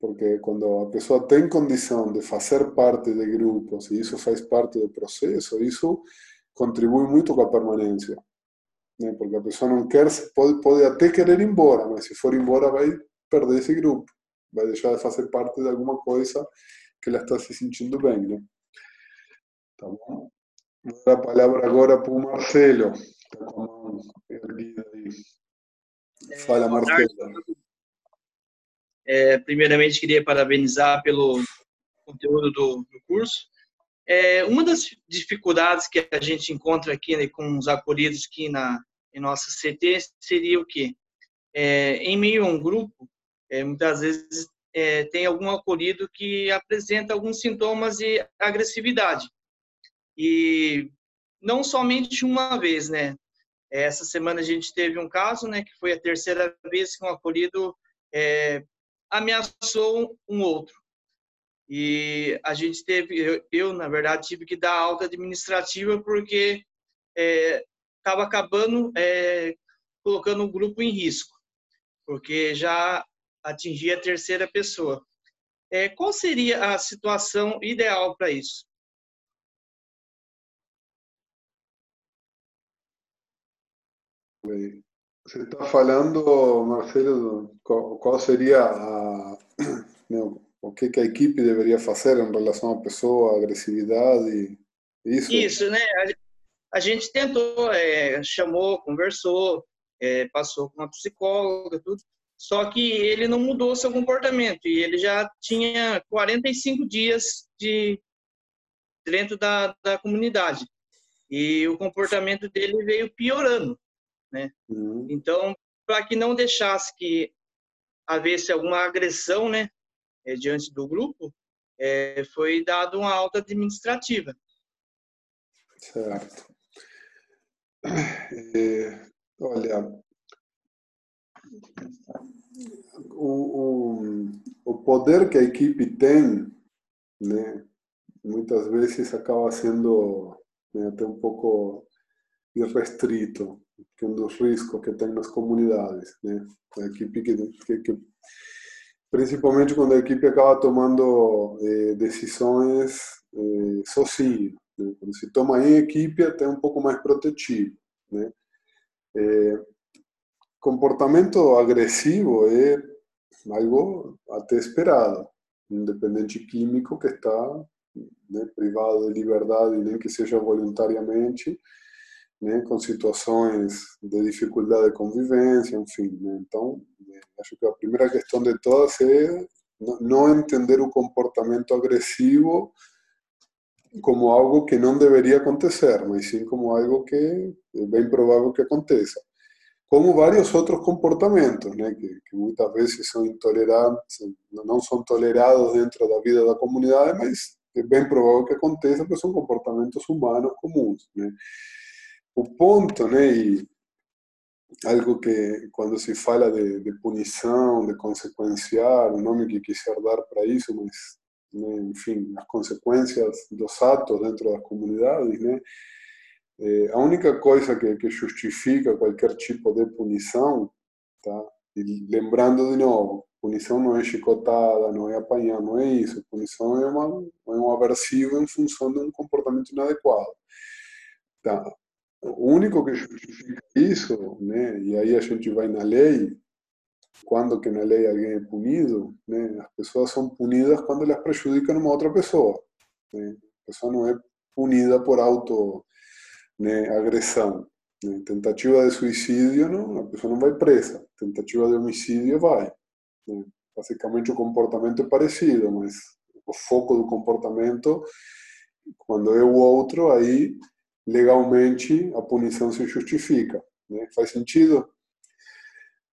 Porque quando a pessoa tem condição de fazer parte de grupos e isso faz parte do processo, isso contribui muito com a permanência. Né? Porque a pessoa não quer, pode, pode até querer ir embora, mas se for embora vai perder esse grupo, vai deixar de fazer parte de alguma coisa que ela está se sentindo bem. Né? Tá bom? Vou dar a palavra agora para o Marcelo. Está com a mão erguida aí. Fala, Marcelo. É, primeiramente, queria parabenizar pelo conteúdo do, do curso. É, uma das dificuldades que a gente encontra aqui né, com os acolhidos aqui na em nossa CT seria o quê? É, em meio a um grupo, é, muitas vezes é, tem algum acolhido que apresenta alguns sintomas de agressividade. E não somente uma vez, né? Essa semana a gente teve um caso, né, que foi a terceira vez que um acolhido é, ameaçou um outro. E a gente teve, eu, eu, na verdade tive que dar alta administrativa porque estava é, acabando é, colocando o grupo em risco, porque já atingia a terceira pessoa. É, qual seria a situação ideal para isso? Você está falando, Marcelo, qual seria a, o que, que a equipe deveria fazer em relação à pessoa, agressividade, isso? Isso, né? A, gente tentou, é, chamou, conversou, é, passou com uma psicóloga, tudo, só que ele não mudou seu comportamento e ele já tinha 45 dias de dentro da, da comunidade e o comportamento dele veio piorando, né? Uhum. Então, para que não deixasse que havesse alguma agressão, né? é, diante do grupo, é, foi dado uma alta administrativa. Certo. É, olha, o, o, o poder que a equipe tem, né, muitas vezes acaba sendo né, até um pouco irrestrito, que é um dos riscos que tem nas comunidades. Né? A equipe que, que, que principalmente quando a equipe acaba tomando eh, decisões eh, sozinho. Né? Quando se toma em equipe, até um pouco mais protetivo. Né? É, comportamento agressivo é algo até esperado. Um químico que está privado de liberdade, nem que seja voluntariamente, né, com situações de dificuldade de convivência, enfim. Né? Então, acho que a primeira questão de todas é não entender o comportamento agressivo como algo que não deveria acontecer, mas sim como algo que é bem provável que aconteça. Como vários outros comportamentos, né, que, que muitas vezes são intolerantes, não tolerados dentro da vida da comunidade, mas é bem provável que aconteça, porque são comportamentos humanos comuns. Né? O ponto, né, algo que quando se fala de, de punição, de consequenciar, o nome que quiser dar para isso, mas né, enfim, as consequências dos atos dentro das comunidades? É, a única coisa que, que justifica qualquer tipo de punição, tá? E lembrando de novo, punição não é chicotada, não é apanhar, não é isso. Punição é, uma, é um aversivo em função de um comportamento inadequado. Tá? O único que justifica isso, né, e aí a gente vai na lei, quando que na lei alguém é punido, né, as pessoas são punidas quando elas prejudicam uma outra pessoa. Né? A pessoa não é punida por auto né, agressão. Né? Tentativa de suicídio, não, a pessoa não vai presa. Tentativa de homicídio vai. Né? Basicamente o comportamento é parecido, mas o foco do comportamento, quando é o outro, aí legalmente a punição se justifica. Né? Faz sentido?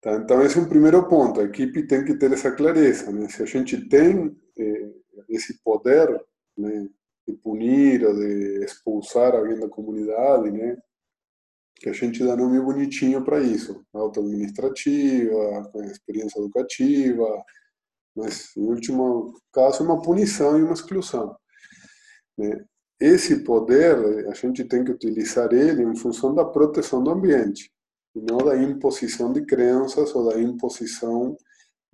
Tá? Então, esse é um primeiro ponto. A equipe tem que ter essa clareza. Né? Se a gente tem eh, esse poder né, de punir ou de expulsar alguém da comunidade, né, que a gente dá nome bonitinho para isso. Auto-administrativa, experiência educativa, mas, em último caso, é uma punição e uma exclusão. Né? Esse poder, a gente tem que utilizar ele em função da proteção do ambiente e não da imposição de crenças ou da imposição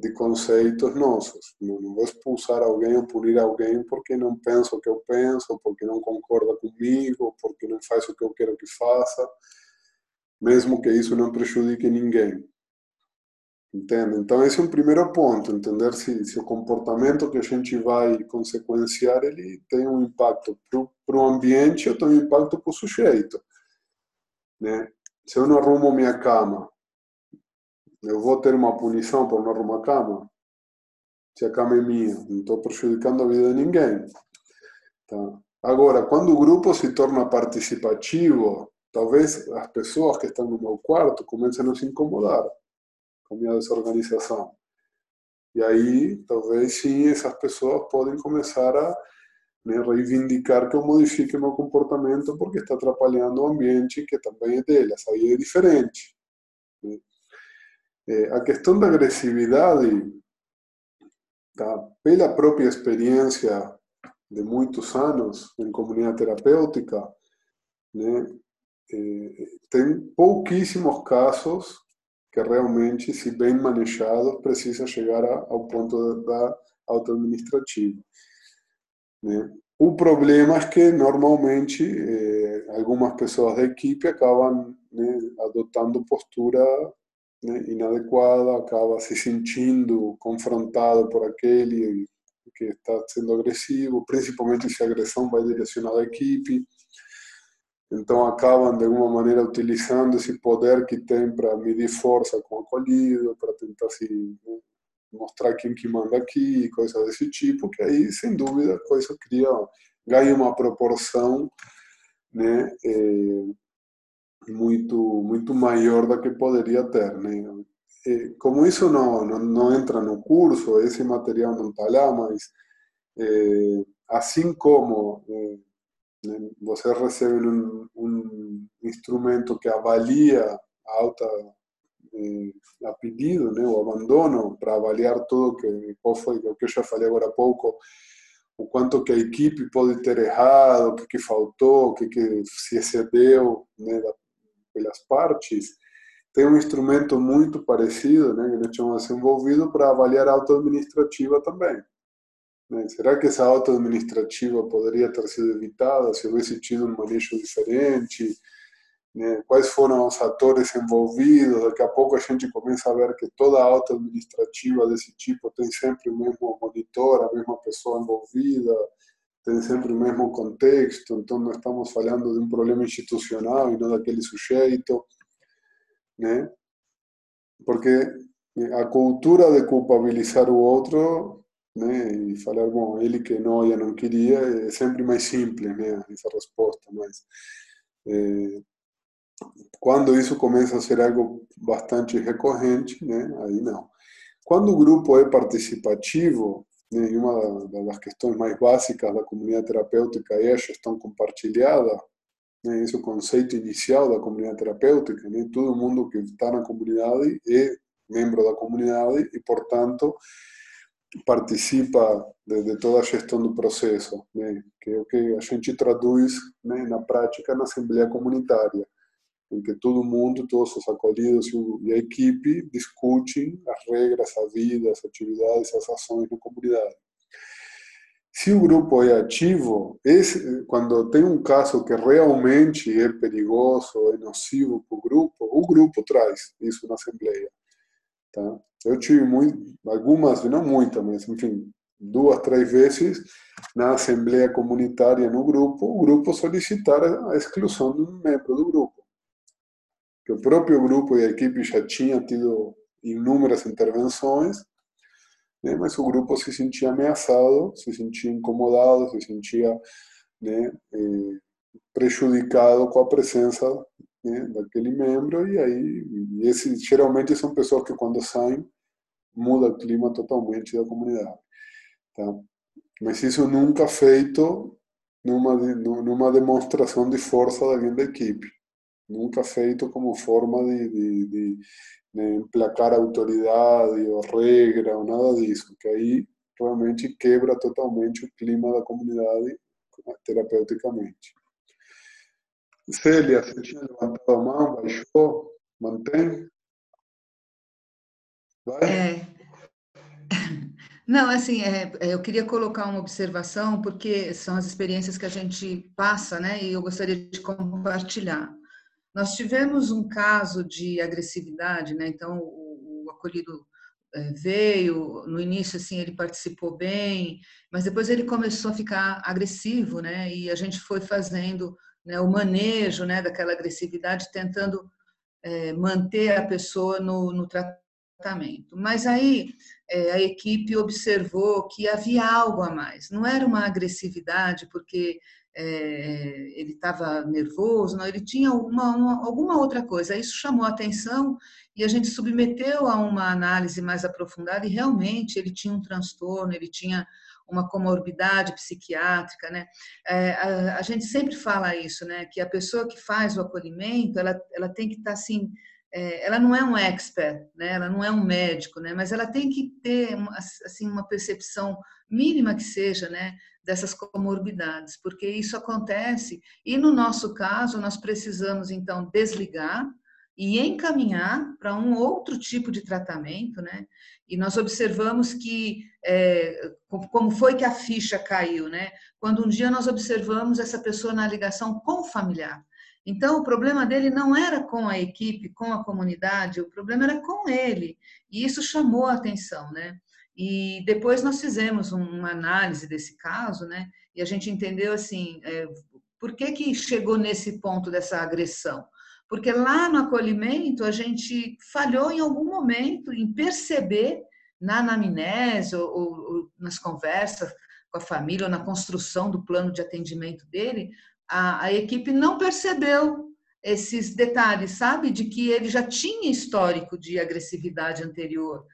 de conceitos nossos. Não, não vou expulsar alguém ou punir alguém porque não pensa o que eu penso, porque não concorda comigo, porque não faz o que eu quero que faça, mesmo que isso não prejudique ninguém. Entende? Então esse é um primeiro ponto, entender se, se o comportamento que a gente vai consequenciar ele tem um impacto para o ambiente ou tem um impacto para o sujeito. Né? Se eu não arrumo minha cama, eu vou ter uma punição por não arrumar a cama? Se a cama é minha, não estou prejudicando a vida de ninguém. Tá? Agora, quando o grupo se torna participativo, talvez as pessoas que estão no meu quarto comecem a se incomodar com a minha desorganização. E aí, talvez sim, essas pessoas podem começar a né, reivindicar que eu modifique meu comportamento porque está atrapalhando o ambiente que também é delas. Aí é diferente. É, a questão da agressividade, tá, pela própria experiência de muitos anos em comunidade terapêutica, né, é, tem pouquíssimos casos que realmente, se bem manejados, precisa chegar ao ponto da auto-administrativa. Né? O problema é que, normalmente, eh, algumas pessoas da equipe acabam né, adotando postura né, inadequada, acaba se sentindo confrontado por aquele que está sendo agressivo, principalmente se a agressão vai direcionada à equipe. Então acabam de alguma maneira utilizando esse poder que tem para medir força com o acolhido, para tentar se né, mostrar quem que manda aqui, coisas desse tipo, que aí, sem dúvida, a coisa cria, ganha uma proporção né, é, muito, muito maior da que poderia ter. Né? E, como isso não, não, não, entra no curso, esse material não está lá, mas é, assim como é, né, você recebe um, um, instrumento que avalia a alta eh, a pedido, né, o abandono, para avaliar tudo que qual foi o que eu já falei agora há pouco, o quanto que a equipe pode ter errado, o que, que faltou, o que, que se excedeu né, pelas partes, tem um instrumento muito parecido, né, que nós tínhamos desenvolvido para avaliar a auto-administrativa também. Né? Será que essa auto-administrativa poderia ter sido evitada se houvesse tido um manejo diferente? né? quais foram os atores envolvidos, daqui a pouco a gente começa a ver que toda a auto administrativa desse tipo tem sempre o mesmo monitor, a mesma pessoa envolvida, tem sempre o mesmo contexto, então não estamos falando de um problema institucional e não daquele sujeito, né? Porque a cultura de culpabilizar o outro, e falar, bom, ele que não, eu não queria, é sempre mais simples, né, essa resposta, mas quando isso começa a ser algo bastante recorrente, aí não. Quando o grupo é participativo, né, uma das questões mais básicas da comunidade terapêutica é a gestão compartilhada, né, esse é o conceito inicial da comunidade terapêutica, né, todo mundo que está na comunidade é membro da comunidade e, portanto, participa de, de, toda a gestão do processo, que é o que a gente traduz né, na prática na Assembleia Comunitária, em que todo mundo, todos os acolhidos e a equipe discutem as regras, a vida, as atividades, as ações na comunidade. Se o grupo é ativo, esse, quando tem um caso que realmente é perigoso, é nocivo para o grupo, o grupo traz isso na Assembleia. Tá? Eu tive muito, algumas, não muitas, mas enfim, duas, três vezes na assembleia comunitária no grupo, o grupo solicitar a exclusão de um membro do grupo. Que o próprio grupo e a equipe já tinha tido inúmeras intervenções, né, mas o grupo se sentia ameaçado, se sentia incomodado, se sentia né, eh, prejudicado com a presença né, daquele membro. E aí e esse geralmente são pessoas que quando saem muda o clima totalmente da comunidade tá? Mas isso nunca feito numa numa demonstração de força alguém da equipe nunca feito como forma de, de, de, de emplacar autoridade ou regra ou nada disso que aí realmente quebra totalmente o clima da comunidade terapeuticamente Célia, você tinha levantado a mão, baixou, mantém? Vai? É. Não, assim, é, eu queria colocar uma observação, porque são as experiências que a gente passa, né, e eu gostaria de compartilhar. Nós tivemos um caso de agressividade, né, então o, o acolhido é, veio, no início, assim, ele participou bem, mas depois ele começou a ficar agressivo, né, e a gente foi fazendo né, o manejo né, daquela agressividade, tentando é, manter a pessoa no, no tratamento. Mas aí é, a equipe observou que havia algo a mais. Não era uma agressividade porque é, ele estava nervoso, não, ele tinha uma, uma, alguma outra coisa. Isso chamou a atenção e a gente submeteu a uma análise mais aprofundada e realmente ele tinha um transtorno, ele tinha uma comorbidade psiquiátrica, né? É, a, a, gente sempre fala isso, né? Que a pessoa que faz o acolhimento, ela, ela tem que estar tá, assim, é, ela não é um expert, né? Ela não é um médico, né? Mas ela tem que ter assim uma percepção mínima que seja, né? Dessas comorbidades, porque isso acontece e no nosso caso nós precisamos então desligar e encaminhar para um outro tipo de tratamento, né? E nós observamos que é, como foi que a ficha caiu, né? Quando um dia nós observamos essa pessoa na ligação com o familiar. Então, o problema dele não era com a equipe, com a comunidade, o problema era com ele. E isso chamou a atenção, né? E depois nós fizemos uma análise desse caso, né? E a gente entendeu assim, é, por que que chegou nesse ponto dessa agressão? Porque lá no acolhimento a gente falhou em algum momento em perceber na anamnese ou, ou, ou nas conversas com a família ou na construção do plano de atendimento dele, a, a equipe não percebeu esses detalhes, sabe? De que ele já tinha histórico de agressividade anterior.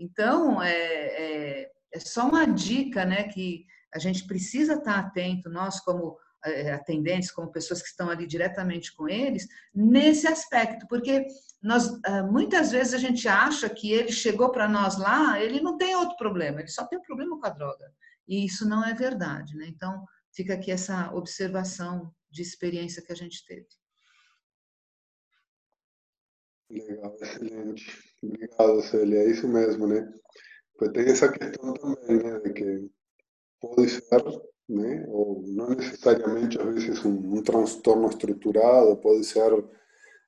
Então, é, é, é só uma dica, né? Que a gente precisa estar atento, nós como eh, atendentes, como pessoas que estão ali diretamente com eles, nesse aspecto, porque nós ah, muitas vezes a gente acha que ele chegou para nós lá, ele não tem outro problema, ele só tem um problema com a droga. E isso não é verdade, né? Então, fica aqui essa observação de experiência que a gente teve. Legal, excelente. Obrigado, Célia. É isso mesmo, né? Porque tem essa questão também? De que pode ser né? ou não necessariamente, às vezes, um, transtorno estruturado, pode ser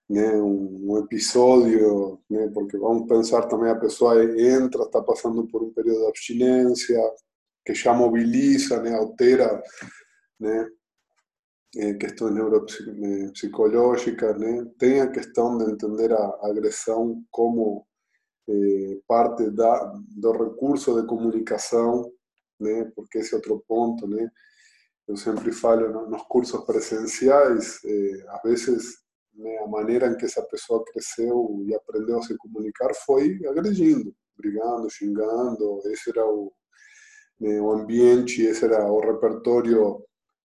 né, um, episódio, porque vamos pensar também a pessoa entra, está passando por um período de abstinência, que já mobiliza, né, altera né, eh, questões neuropsicológicas, né, tem a questão de entender a agressão como eh, parte da, do recurso de comunicação, né, porque esse é outro ponto, né, eu sempre falo nos cursos presenciais, eh, às vezes né, a maneira em que essa pessoa cresceu e aprendeu a se comunicar foi agredindo, brigando, xingando, esse era o, né, o ambiente, esse era o repertório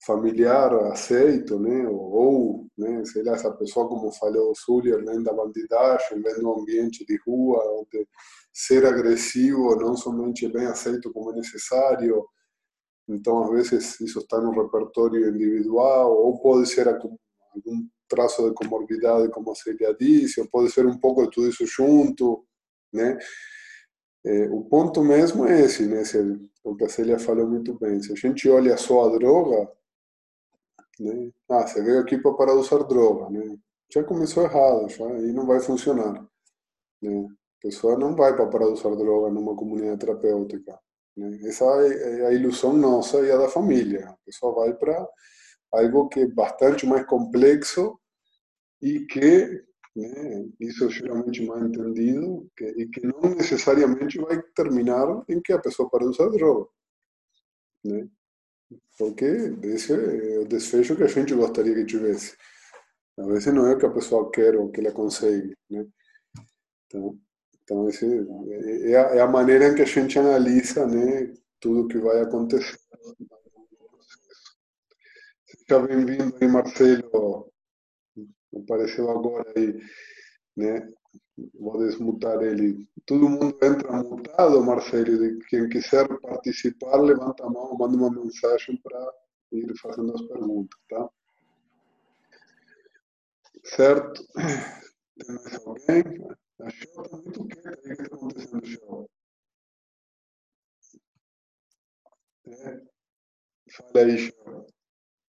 familiar aceito, né, ou, né, sei lá, essa pessoa, como falou o Zulier, vem da bandidagem, vem do ambiente de rua, onde ser agressivo não somente bem aceito como é necessário, então às vezes isso está no repertório individual, ou pode ser algum traço de comorbidade, como a Célia disse, ou pode ser um pouco de tudo isso junto, né? É, o ponto mesmo é esse, né? O que a Célia falou muito bem. Se a gente olha só a droga, né? Ah, você veio aqui para parar de usar droga, né? Já começou errado, já, e não vai funcionar. Né? A pessoa não vai para parar de usar droga numa comunidade terapêutica. Né? Essa é, é a ilusão nossa e a da família. A pessoa vai para algo que é bastante mais complexo e que né, isso é geralmente mal entendido que, e que não necessariamente vai terminar em que a pessoa para de usar droga. Né? Porque esse é o desfecho que a gente gostaria que tivesse. Às vezes não é o que a pessoa quer ou que ela consegue. Né? Então, então esse é, a, é a maneira em que a gente analisa né, tudo que vai acontecer. Seja bem-vindo aí, Marcelo. Apareceu agora aí, né? Vou desmutar ele. Todo mundo entra mutado, Marcelo. Quem quiser participar, levanta a mão, manda uma mensagem para ir fazendo as perguntas, tá? Certo? Tem mais alguém? A show está muito quieta. O que está acontecendo, show? É. Fala aí, show.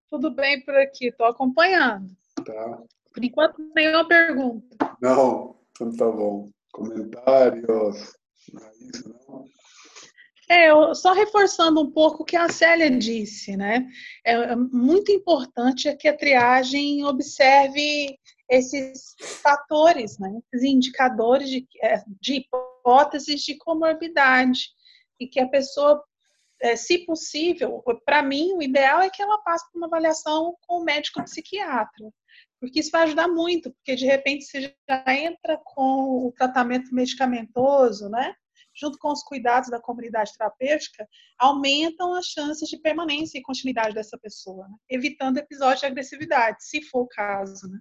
Tudo bem por aqui, estou acompanhando. Tá. Por enquanto, nenhuma pergunta. Não, então tá bom. Comentários? É? É, só reforçando um pouco o que a Célia disse, né? É, é muito importante que a triagem observe esses fatores, né? Esses indicadores de, é, de hipóteses de comorbidade e que a pessoa é, se possível, para mim, o ideal é que ela passe por uma avaliação com o médico psiquiatra, porque isso vai ajudar muito, porque de repente você já entra com o tratamento medicamentoso, né? Junto com os cuidados da comunidade terapêutica, aumentam as chances de permanência e continuidade dessa pessoa, né? evitando episódios de agressividade, se for o caso, né?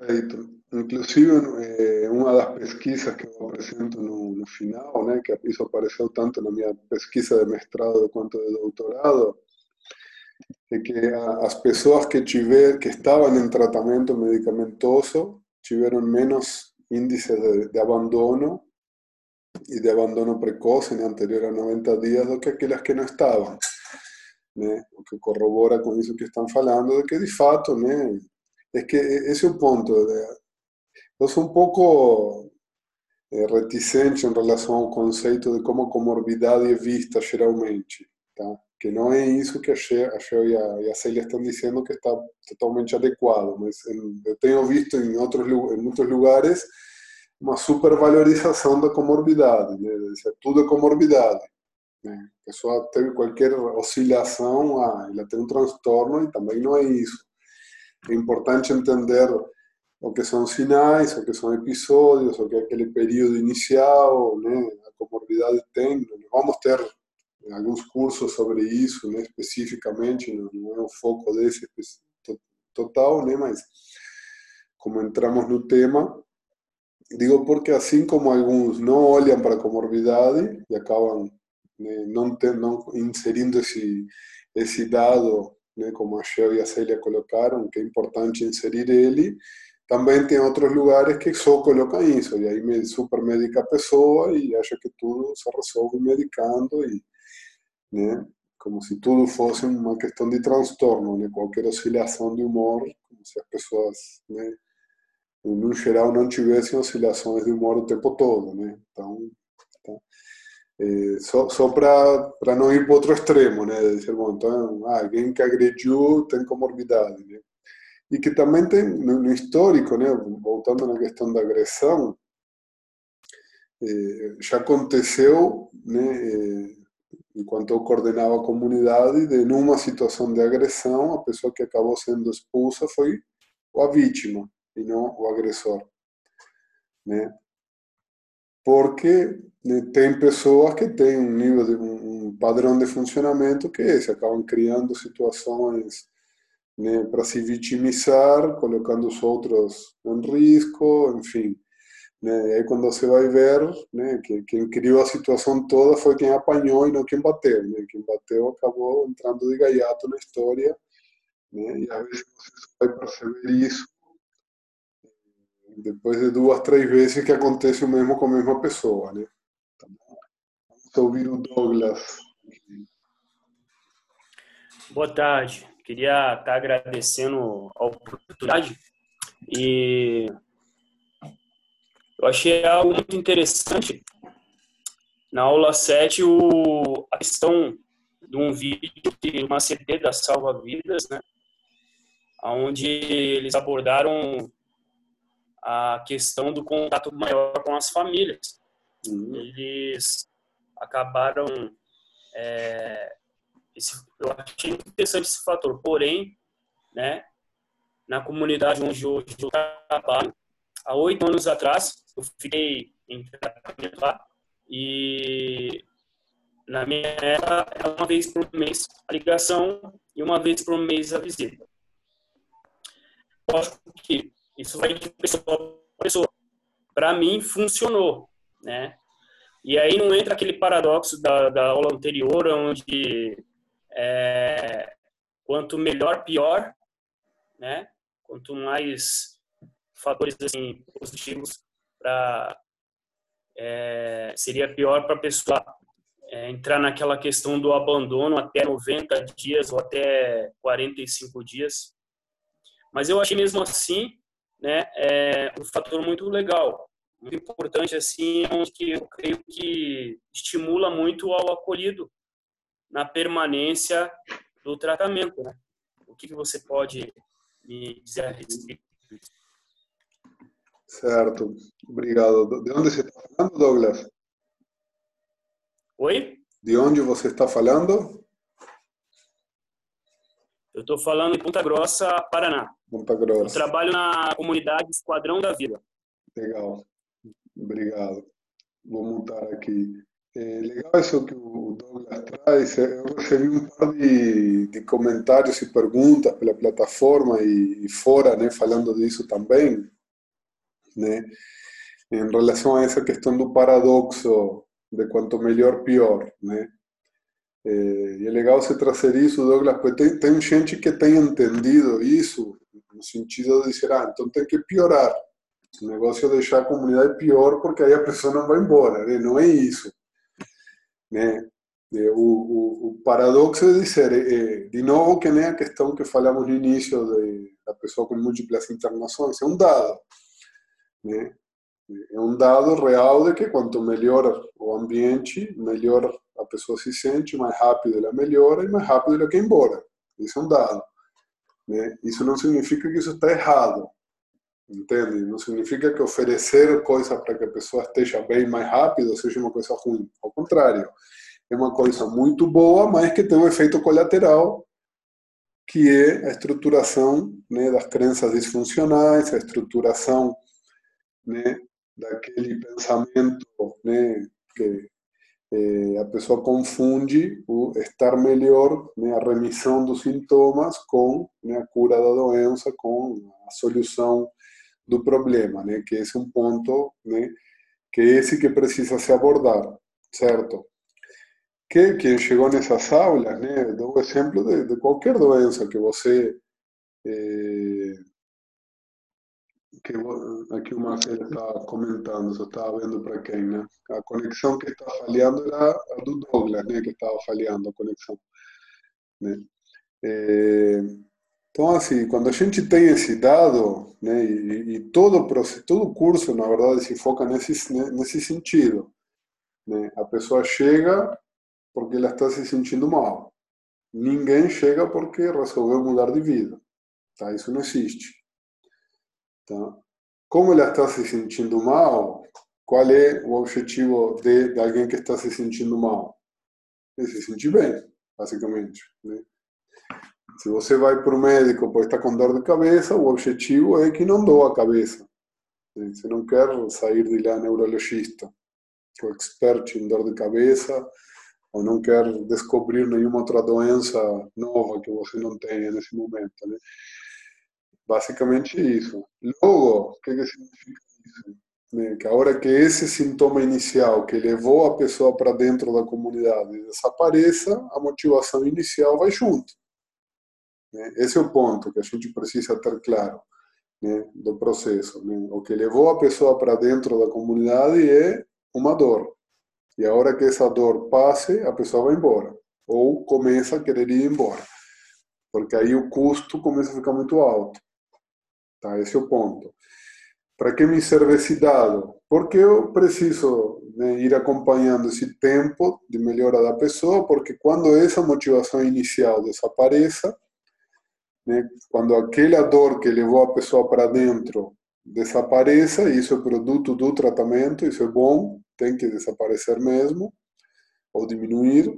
Perfeito. Inclusive, eh, uma das pesquisas que eu apresento no, final, né, que isso apareceu tanto na minha pesquisa de mestrado quanto de doutorado, é que as pessoas que, tiver, que estavam em tratamento medicamentoso tiveram menos índice de, de abandono e de abandono precoce né, anterior a 90 dias do que aquelas que não estavam. Né? O que corrobora com isso que estão falando, de que de fato, né, que esse é o ponto. Eu sou um pouco é, reticente em relação ao conceito de como a comorbidade é vista geralmente, tá? Que não é isso que a Sheo e a, e a dizendo que está totalmente adequado, mas eu tenho visto em outros em muitos lugares uma supervalorização da comorbidade, tudo é comorbidade. A pessoa teve qualquer oscilação, ah, ela tem um transtorno e também não é isso. É importante entender o que são sinais, o que são episódios, o que é aquele período inicial, né? A comorbidade tem. Vamos ter alguns cursos sobre isso, né? Especificamente, não é o foco desse total, né? Mas como entramos no tema, digo porque assim como alguns não olham para a comorbidade e acabam né, não, ter, não inserindo esse esse dado, né, como a Shell e a Célia colocaram, que é importante inserir ele, também tem outros lugares que só colocam isso, e aí super medica a pessoa e acha que tudo se resolve medicando, e, né? Como se tudo fosse uma questão de transtorno, né? Qualquer oscilação de humor, como se as pessoas, né? No geral, não tivessem oscilações de humor o tempo todo, né? É, só, para não ir para outro extremo, né? Dizer, bom, então, ah, alguém que agrediu tem comorbidade, né? E que também tem, no, histórico, né? Voltando na questão da agressão, é, já aconteceu? É, enquanto eu coordenava a comunidade, de numa situação de agressão, a pessoa que acabou sendo expulsa foi a vítima e não o agressor, né? Porque né, tem pessoas que têm um nível de um, padrão de funcionamento que é esse, acabam criando situações né, para se vitimizar, colocando os outros em risco, enfim. Né? E aí quando você vai ver, né, que quem criou a situação toda foi quem apanhou e não quem bateu. Né? Quem bateu acabou entrando de gaiato na história. Né? E às vezes você vai perceber isso depois de duas, três vezes que acontece o mesmo com a mesma pessoa. Né? Vamos ouvir o Douglas. Boa tarde. Queria estar agradecendo a oportunidade e eu achei algo muito interessante na aula 7 o, a questão de um vídeo de uma CD da Salva Vidas, né? onde eles abordaram a questão do contato maior com as famílias. Uhum. Eles acabaram. É, esse, eu achei interessante esse fator, porém, né, na comunidade onde hoje eu trabalho, há oito anos atrás, eu fiquei em tratamento lá e na minha era era uma vez por mês a ligação e uma vez por mês a visita. Lógico que isso vai de pessoa para pessoa. Para mim, funcionou, né? E aí não entra aquele paradoxo da, da aula anterior, onde é, quanto melhor, pior, né? Quanto mais fatores assim positivos para é, seria pior para a pessoa é, entrar naquela questão do abandono até 90 dias ou até 45 dias. Mas eu achei mesmo assim, né, é um fator muito legal, muito importante assim, onde que eu creio que estimula muito ao acolhido na permanência do tratamento, né? O que, que você pode me dizer a respeito disso? Certo, obrigado. De onde você está falando, Douglas? Oi? De onde você está falando? Eu estou falando em Ponta Grossa, Paraná. Ponta Grossa. Eu trabalho na comunidade Esquadrão da Vila. Legal, obrigado. Vou montar aqui. É legal isso que o Douglas traz. Eu recebi um par de, de comentários e perguntas pela plataforma e, e fora, né, falando disso também né? Em relação a essa questão do paradoxo de quanto melhor, pior, né? e é legal você trazer isso, Douglas, porque tem, tem gente que tem entendido isso no sentido de dizer, ah, então tem que piorar. O negócio é deixar a comunidade pior porque aí a pessoa não vai embora, né? não é isso. Né? O, o, o, paradoxo é dizer, é, de novo, que nem a questão que falamos no início de, da pessoa com múltiplas internações, é um dado. Né? É um dado real de que quanto melhor o ambiente, melhor a pessoa se sente, mais rápido ela melhora e mais rápido ela quer ir embora. Isso é um dado. Né? Isso não significa que isso está errado. Entende? Não significa que oferecer coisa para que a pessoa esteja bem mais rápido seja uma coisa ruim. Ao contrário, é uma coisa muito boa, mas que tem um efeito colateral, que é a estruturação né, das crenças disfuncionais, a estruturação né, daquele pensamento né, que é, a pessoa confunde o estar melhor, né, a remissão dos sintomas com né, a cura da doença, com a solução do problema, né, que esse é um ponto né, que é esse que precisa se abordar, certo? Que quem chegou nessas aulas, né, dou o exemplo de, de qualquer doença que você é, que aqui o Marcelo está comentando, só estava vendo para quem, né? A conexão que está falhando era a do Douglas, né? Que estava falhando a conexão, né? É, então, assim, quando a gente tem esse dado, né? E, e todo todo o curso, na verdade, se foca nesse nesse sentido, né? A pessoa chega porque ela está se sentindo mal. Ninguém chega porque resolveu mudar de vida, tá? Isso não existe. Tá? Como ela está se sentindo mal, qual é o objetivo de, de alguém que está se sentindo mal? É se sentir bem, basicamente. Né? Se você vai para o médico porque está com dor de cabeça, o objetivo é que não doa a cabeça. Né? Você não quer sair de lá neurologista, o expert em dor de cabeça, ou não quer descobrir nenhuma outra doença nova que você não tenha nesse momento. Né? Basicamente isso. Logo, o que, que significa isso? Que a hora que esse sintoma inicial que levou a pessoa para dentro da comunidade desapareça, a motivação inicial vai junto. Né? Esse é o ponto que a gente precisa ter claro né, do processo. Né? O que levou a pessoa para dentro da comunidade é uma dor. E a hora que essa dor passe, a pessoa vai embora. Ou começa a querer ir embora. Porque aí o custo começa a ficar muito alto. Tá? Esse é o ponto. Para que me serve esse dado? Porque eu preciso né, ir acompanhando esse tempo de melhora da pessoa, porque quando essa motivação inicial desapareça, né, quando aquela dor que levou a pessoa para dentro desapareça, isso é produto do tratamento, isso é bom, tem que desaparecer mesmo, ou diminuir,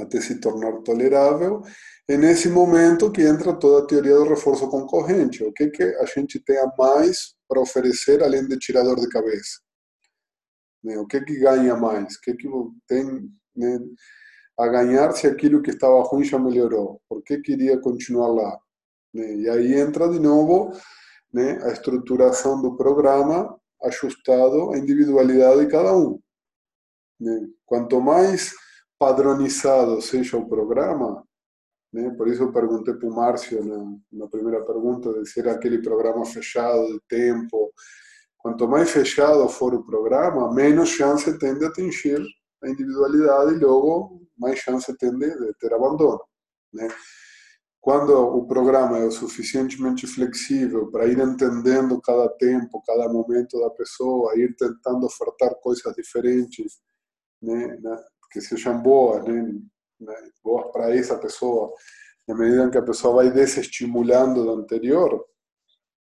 até se tornar tolerável. É nesse momento que entra toda a teoria do reforço concorrente. O que, que a gente tem a mais para oferecer além de tirador de cabeça? Né? O que, que ganha mais? O que, que tem né, a ganhar se aquilo que estava ruim já melhorou? Por que queria continuar lá? Né? E aí entra de novo né, a estruturação do programa ajustado à individualidade de cada um. Né? Quanto mais padronizado seja o programa, né? por isso eu perguntei para o Márcio na, na, primeira pergunta de se era aquele programa fechado de tempo. Quanto mais fechado for o programa, menos chance tem de atingir a individualidade e logo mais chance tem de, de ter abandono. Né? Quando o programa é o suficientemente flexível para ir entendendo cada tempo, cada momento da pessoa, ir tentando ofertar coisas diferentes, né, que sejam boas, né, boas para essa pessoa, na medida em que a pessoa vai desestimulando do anterior,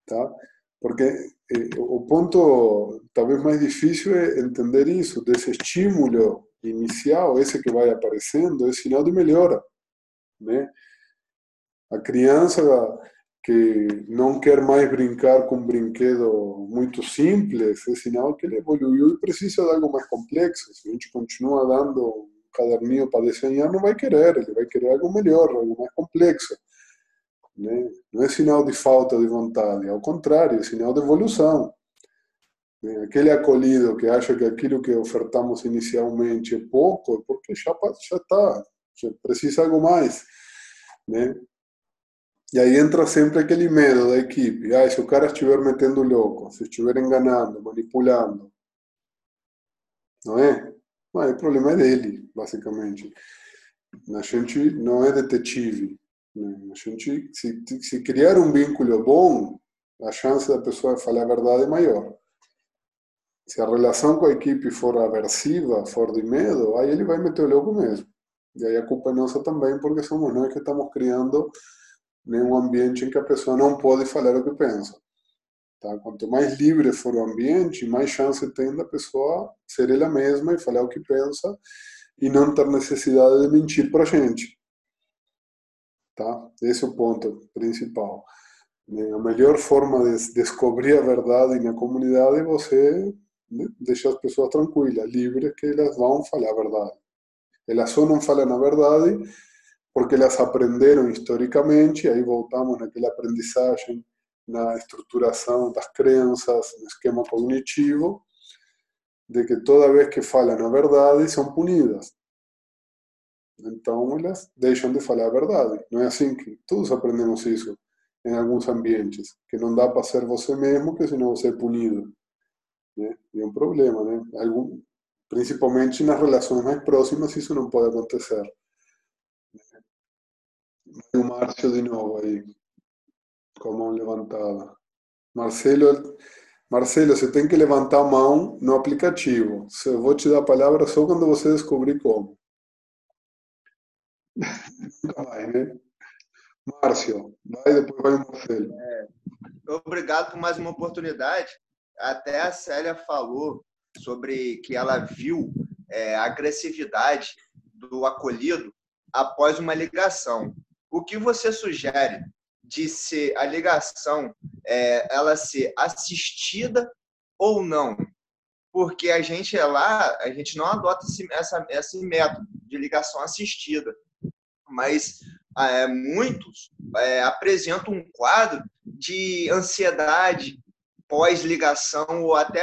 tá? Porque eh, o ponto talvez mais difícil é entender isso, desse estímulo inicial, esse que vai aparecendo, é sinal de melhora, né? A criança que não quer mais brincar com um brinquedo muito simples, é sinal que ele evoluiu e precisa de algo mais complexo. Se a gente continua dando um caderninho para desenhar, não vai querer, ele vai querer algo melhor, algo mais complexo. Né? Não é sinal de falta de vontade, ao contrário, é sinal de evolução. Né? Aquele acolhido que acha que aquilo que ofertamos inicialmente é pouco, é porque já está, já precisa algo mais. Né? E aí entra sempre aquele medo da equipe. Ah, se o cara estiver metendo louco, se estiver enganando, manipulando. Não é? Mas o problema é dele, basicamente. A gente não é detetive. Né? A gente, se, se criar um vínculo bom, a chance da pessoa falar a verdade é maior. Se a relação com a equipe for aversiva, for de medo, aí ele vai meter o louco mesmo. E aí a culpa é nossa também, porque somos nós que estamos criando né, um ambiente em que a pessoa não pode falar o que pensa. Tá? Quanto mais livre for o ambiente, mais chance tem da pessoa ser ela mesma e falar o que pensa e não ter necessidade de mentir para a gente. Tá? Esse é o ponto principal. Né? A melhor forma de descobrir a verdade na comunidade é você né, deixar as pessoas tranquilas, livres, que elas vão falar a verdade. Elas só não falam a verdade porque elas aprenderam historicamente, aí voltamos naquela aprendizagem, na estruturação das crenças, no esquema cognitivo, de que toda vez que falam a verdade são punidas. Então elas deixam de falar a verdade. Não é assim que todos aprendemos isso. em alguns ambientes, que não dá para ser você mesmo, que senão você é punido. Né? E é problema, né? Algum, principalmente nas relações mais próximas, isso não pode acontecer. O Márcio de novo aí, com a mão levantada. Marcelo, Marcelo, você tem que levantar a mão no aplicativo. Eu vou te dar a palavra só quando você descobrir como. Nunca mais, né? Márcio, vai depois vai o Marcelo. É, obrigado por mais uma oportunidade. Até a Célia falou sobre que ela viu é, a agressividade do acolhido após uma ligação. O que você sugere de ser a ligação é, ela ser assistida ou não? Porque a gente é lá, a gente não adota esse, essa, esse método de ligação assistida, mas é, muitos é, apresentam um quadro de ansiedade pós-ligação ou até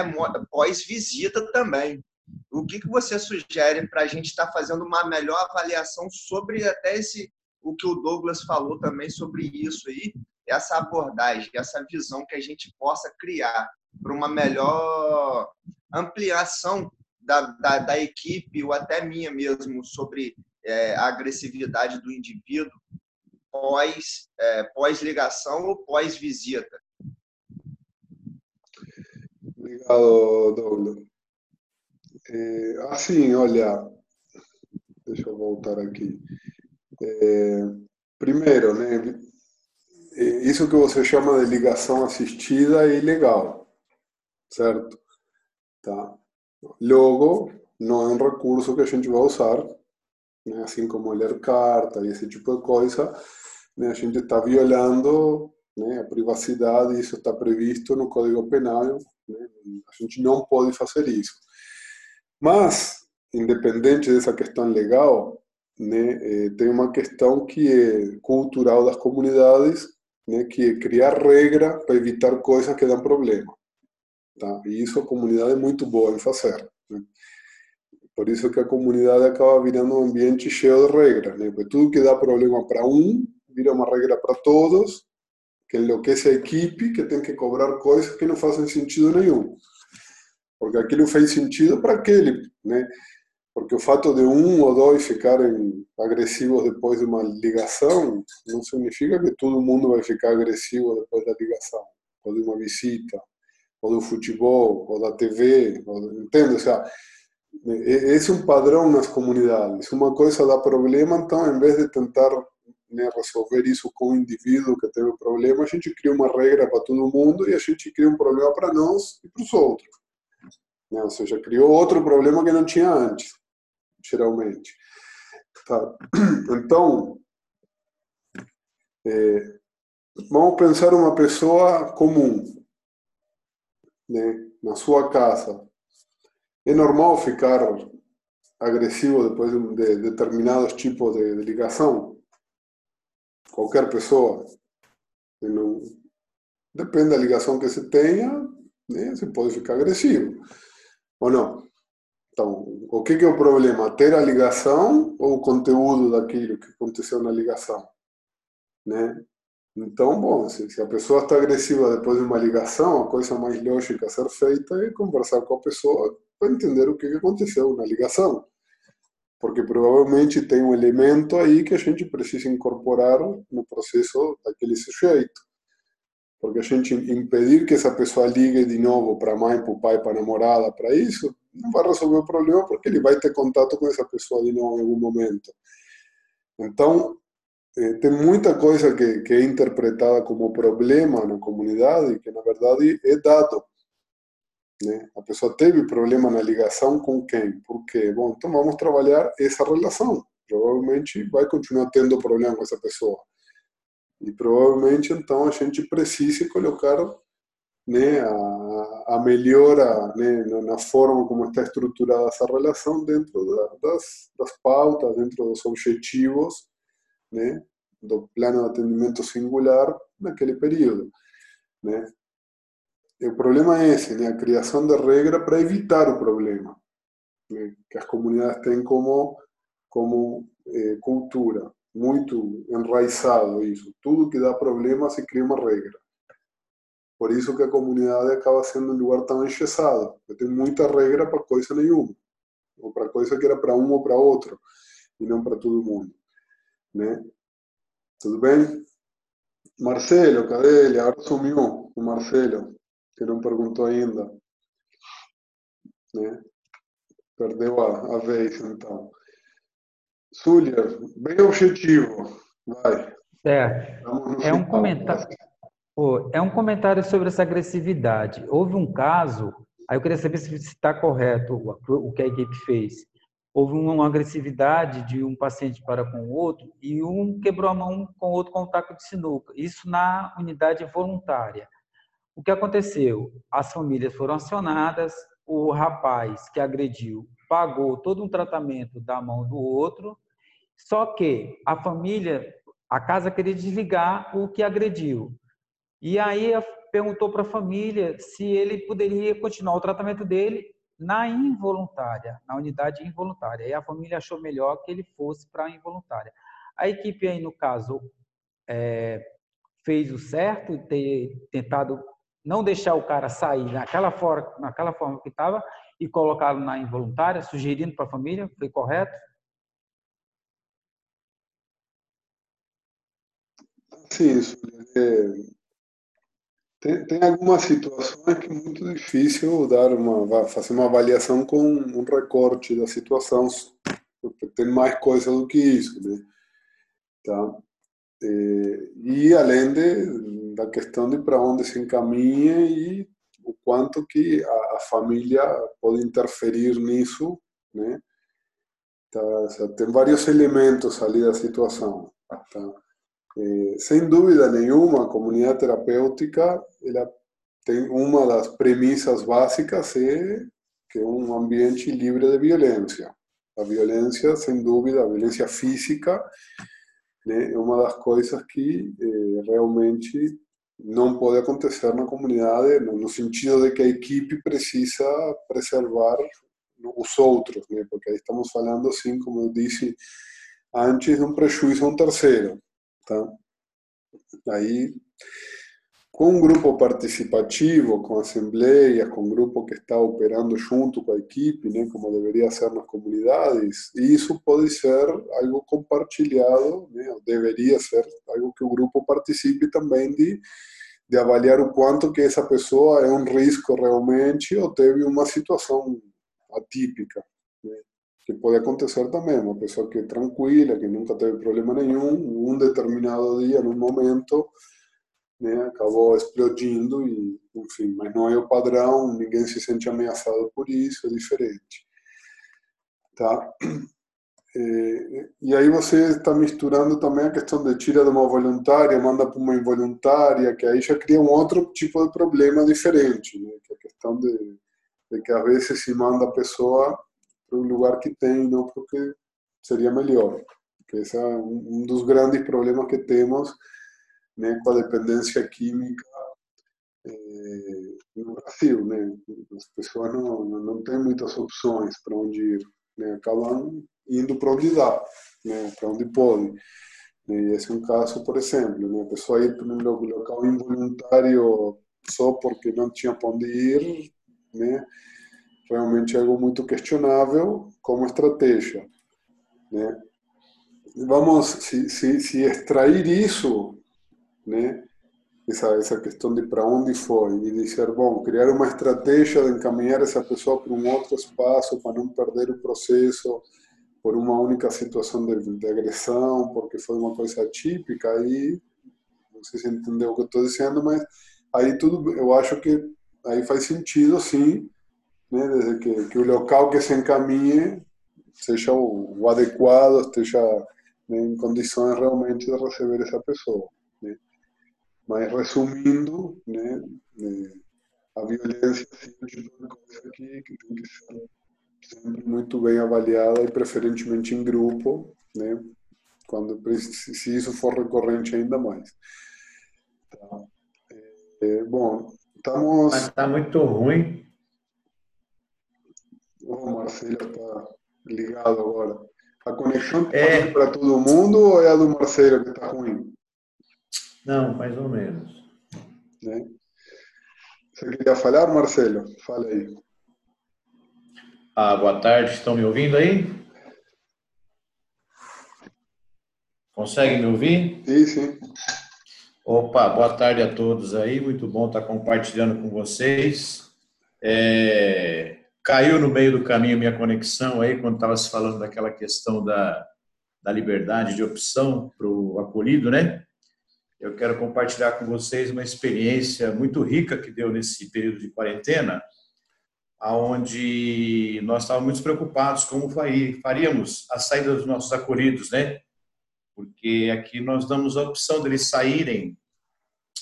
pós-visita também. O que, que você sugere para a gente estar tá fazendo uma melhor avaliação sobre até esse o que o Douglas falou também sobre isso aí, essa abordagem, essa visão que a gente possa criar para uma melhor ampliação da, da, da, equipe ou até minha mesmo sobre é, a agressividade do indivíduo pós, é, pós ligação ou pós visita. Obrigado, Douglas. É, assim, olha, deixa eu voltar aqui. É, primeiro, né, isso que você chama de ligação assistida é ilegal, certo? Tá? Logo, não é um recurso que a gente vai usar, né, assim como ler carta e esse tipo de coisa, né, a gente está violando né, a privacidade, isso está previsto no Código Penal, a gente não pode fazer isso. Mas, independente dessa questão legal, né, eh, tem uma questão que é cultural das comunidades, né, que é criar regra para evitar coisas que dão problema. Tá? E isso a comunidade é muito boa em fazer. Né? Por isso que a comunidade acaba virando um ambiente cheio de regras. Né? Porque tudo que dá problema para um, vira uma regra para todos, que enlouquece a equipe, que tem que cobrar coisas que não fazem sentido nenhum. Porque aquilo fez sentido para aquele, né? Porque o fato de um ou dois ficarem agressivos depois de uma ligação não significa que todo mundo vai ficar agressivo depois da ligação, ou de uma visita, ou do futebol, ou da TV, ou, entende? Ou seja, esse é um padrão nas comunidades. Uma coisa dá problema, então, em vez de tentar né, resolver isso com o indivíduo que teve problema, a gente cria uma regra para todo mundo e a gente cria um problema para nós e para os outros. Né? Ou seja, criou outro problema que não tinha antes geralmente. Tá? Então, é, vamos pensar uma pessoa comum, né, na sua casa. É normal ficar agressivo depois de determinados tipos de, ligação? Qualquer pessoa. Não, depende da ligação que você tenha, né, você pode ficar agressivo. Ou não? Então, o que, que é o problema? Ter a ligação ou o conteúdo daquilo que aconteceu na ligação? Né? Então, bom, se, se a pessoa está agressiva depois de uma ligação, a coisa mais lógica a ser feita é conversar com a pessoa para entender o que, que aconteceu na ligação. Porque provavelmente tem um elemento aí que a gente precisa incorporar no processo daquele sujeito. Porque a gente impedir que essa pessoa ligue de novo para a mãe, para o pai, para a namorada, para isso, não vai resolver o problema porque ele vai ter contato com essa pessoa de novo em algum momento. Então, eh, tem muita coisa que, que é interpretada como problema na comunidade que, na verdade, é dado. Né? A pessoa teve problema na ligação com quem? Por quê? Bom, então vamos trabalhar essa relação. Provavelmente vai continuar tendo problema com essa pessoa. E provavelmente, então, a gente precisa colocar né, a, a melhora né, na, forma como está estruturada essa relação dentro da, das, das pautas, dentro dos objetivos né, do plano de atendimento singular naquele período. Né. O problema é esse, né, a criação de regra para evitar o problema, né, que as comunidades têm como, como eh, cultura. muito enraizado isso. Tudo que dá problema se cria uma regra. Por isso que a comunidade acaba sendo um lugar tão engessado, porque tem muita regra para coisa nenhuma, ou para coisa que era para um ou para outro, e não para todo mundo. Né? Tudo bem? Marcelo, cadê ele? Agora sumiu o Marcelo, que não perguntou ainda. Né? Perdeu a, a vez, então. Súlia, bem objetivo. Vai. Certo. É um comentário. É um comentário sobre essa agressividade. Houve um caso, aí eu queria saber se está correto o que a equipe fez. Houve uma agressividade de um paciente para com o outro e um quebrou a mão com o outro com o taco de sinuca. Isso na unidade voluntária. O que aconteceu? As famílias foram acionadas, o rapaz que agrediu pagou todo um tratamento da mão do outro, só que a família, a casa queria desligar o que agrediu. E aí perguntou para a família se ele poderia continuar o tratamento dele na involuntária, na unidade involuntária. E a família achou melhor que ele fosse para a involuntária. A equipe aí, no caso, é, fez o certo, ter tentado não deixar o cara sair naquela forma, naquela forma que estava e colocá-lo na involuntária, sugerindo para a família, foi correto? Sim, isso. É, tem, tem algumas situações que é muito difícil dar uma, fazer uma avaliação com um recorte da situação, porque tem mais coisa do que isso, né? Tá? É, e além de, da questão de para onde se encaminha e o quanto que a, a família pode interferir nisso, né? Tá? tem vários elementos ali da situação. Tá? É, sem dúvida nenhuma, a comunidade terapêutica ela tem uma das premissas básicas é que um ambiente livre de violência. A violência, sem dúvida, a violência física né, é uma das coisas que é, realmente não pode acontecer na comunidade, no sentido de que a equipe precisa preservar os outros, né? porque aí estamos falando, assim, como eu disse antes, de um prejuízo a um terceiro. Tá? Aí, com um grupo participativo, com assembleias, com um grupo que está operando junto com a equipe, né, como deveria ser nas comunidades, e isso pode ser algo compartilhado, né, deveria ser algo que o grupo participe também de, de avaliar o quanto que essa pessoa é um risco realmente ou teve uma situação atípica. Né que pode acontecer também, uma pessoa que é tranquila, que nunca teve problema nenhum, um determinado dia, num momento, né, acabou explodindo e, enfim, mas não é o padrão, ninguém se sente ameaçado por isso, é diferente. Tá? É, e aí você está misturando também a questão de tira de uma voluntária, manda para uma involuntária, que aí já cria um outro tipo de problema diferente, né? que é a questão de, de que às vezes se manda a pessoa para o lugar que tem, não porque seria melhor. Porque esse é um, dos grandes problemas que temos né, com a dependência química é, no Brasil. Né? As pessoas não, não têm muitas opções para onde ir. Né? Acabam indo para onde dá, né? para onde pode. E esse é um caso, por exemplo, né? a pessoa ir para um local involuntário só porque não tinha para onde ir, né? Realmente algo muito questionável como estratégia. Né? Vamos, se, se, se extrair isso, né? essa, essa questão de para onde foi, e dizer, bom, criar uma estratégia de encaminhar essa pessoa para um outro espaço, para não perder o processo por uma única situação de, de agressão, porque foi uma coisa atípica, aí, não sei se entendeu o que estou dizendo, mas aí tudo, eu acho que aí faz sentido, sim, né? Desde que, que o local que se encaminhe seja o, o adequado, esteja né, em condições realmente de receber essa pessoa. Né? Mas resumindo, né, a violência é coisa que, que tem que ser sempre muito bem avaliada e preferentemente em grupo, né? Quando se isso for recorrente ainda mais. Tá. É, bom, estamos. Está muito ruim. O Marcelo está ligado agora. A conexão está é... para todo mundo ou é a do Marcelo que está ruim? Não, mais ou menos. Né? Você queria falar, Marcelo? Fala aí. Ah, boa tarde, estão me ouvindo aí? Consegue me ouvir? Sim, sim. Opa, boa tarde a todos aí, muito bom estar compartilhando com vocês. É, caiu no meio do caminho minha conexão aí, quando estava se falando daquela questão da, da liberdade de opção para o acolhido, né? Eu quero compartilhar com vocês uma experiência muito rica que deu nesse período de quarentena, aonde nós estávamos muito preocupados como faríamos a saída dos nossos acolhidos, né? Porque aqui nós damos a opção deles saírem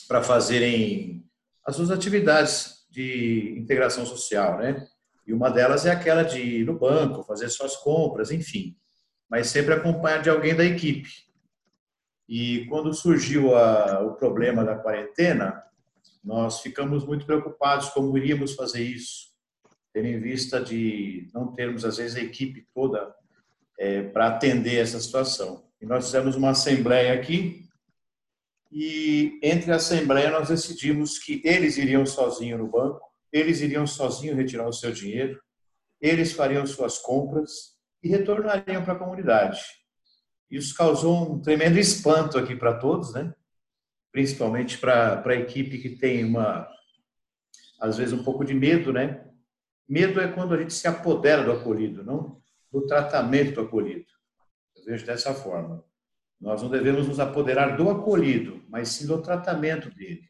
para fazerem as suas atividades de integração social, né? E uma delas é aquela de ir no banco, fazer suas compras, enfim, mas sempre acompanhado de alguém da equipe. E quando surgiu a, o problema da quarentena, nós ficamos muito preocupados como iríamos fazer isso, tendo em vista de não termos, às vezes, a equipe toda é, para atender essa situação. E nós fizemos uma assembleia aqui, e entre a assembleia nós decidimos que eles iriam sozinhos no banco, eles iriam sozinhos retirar o seu dinheiro, eles fariam suas compras e retornariam para a comunidade. Isso causou um tremendo espanto aqui para todos, né? principalmente para a equipe que tem uma, às vezes, um pouco de medo, né? Medo é quando a gente se apodera do acolhido, não do tratamento do acolhido. Eu vejo dessa forma. Nós não devemos nos apoderar do acolhido, mas sim do tratamento dele.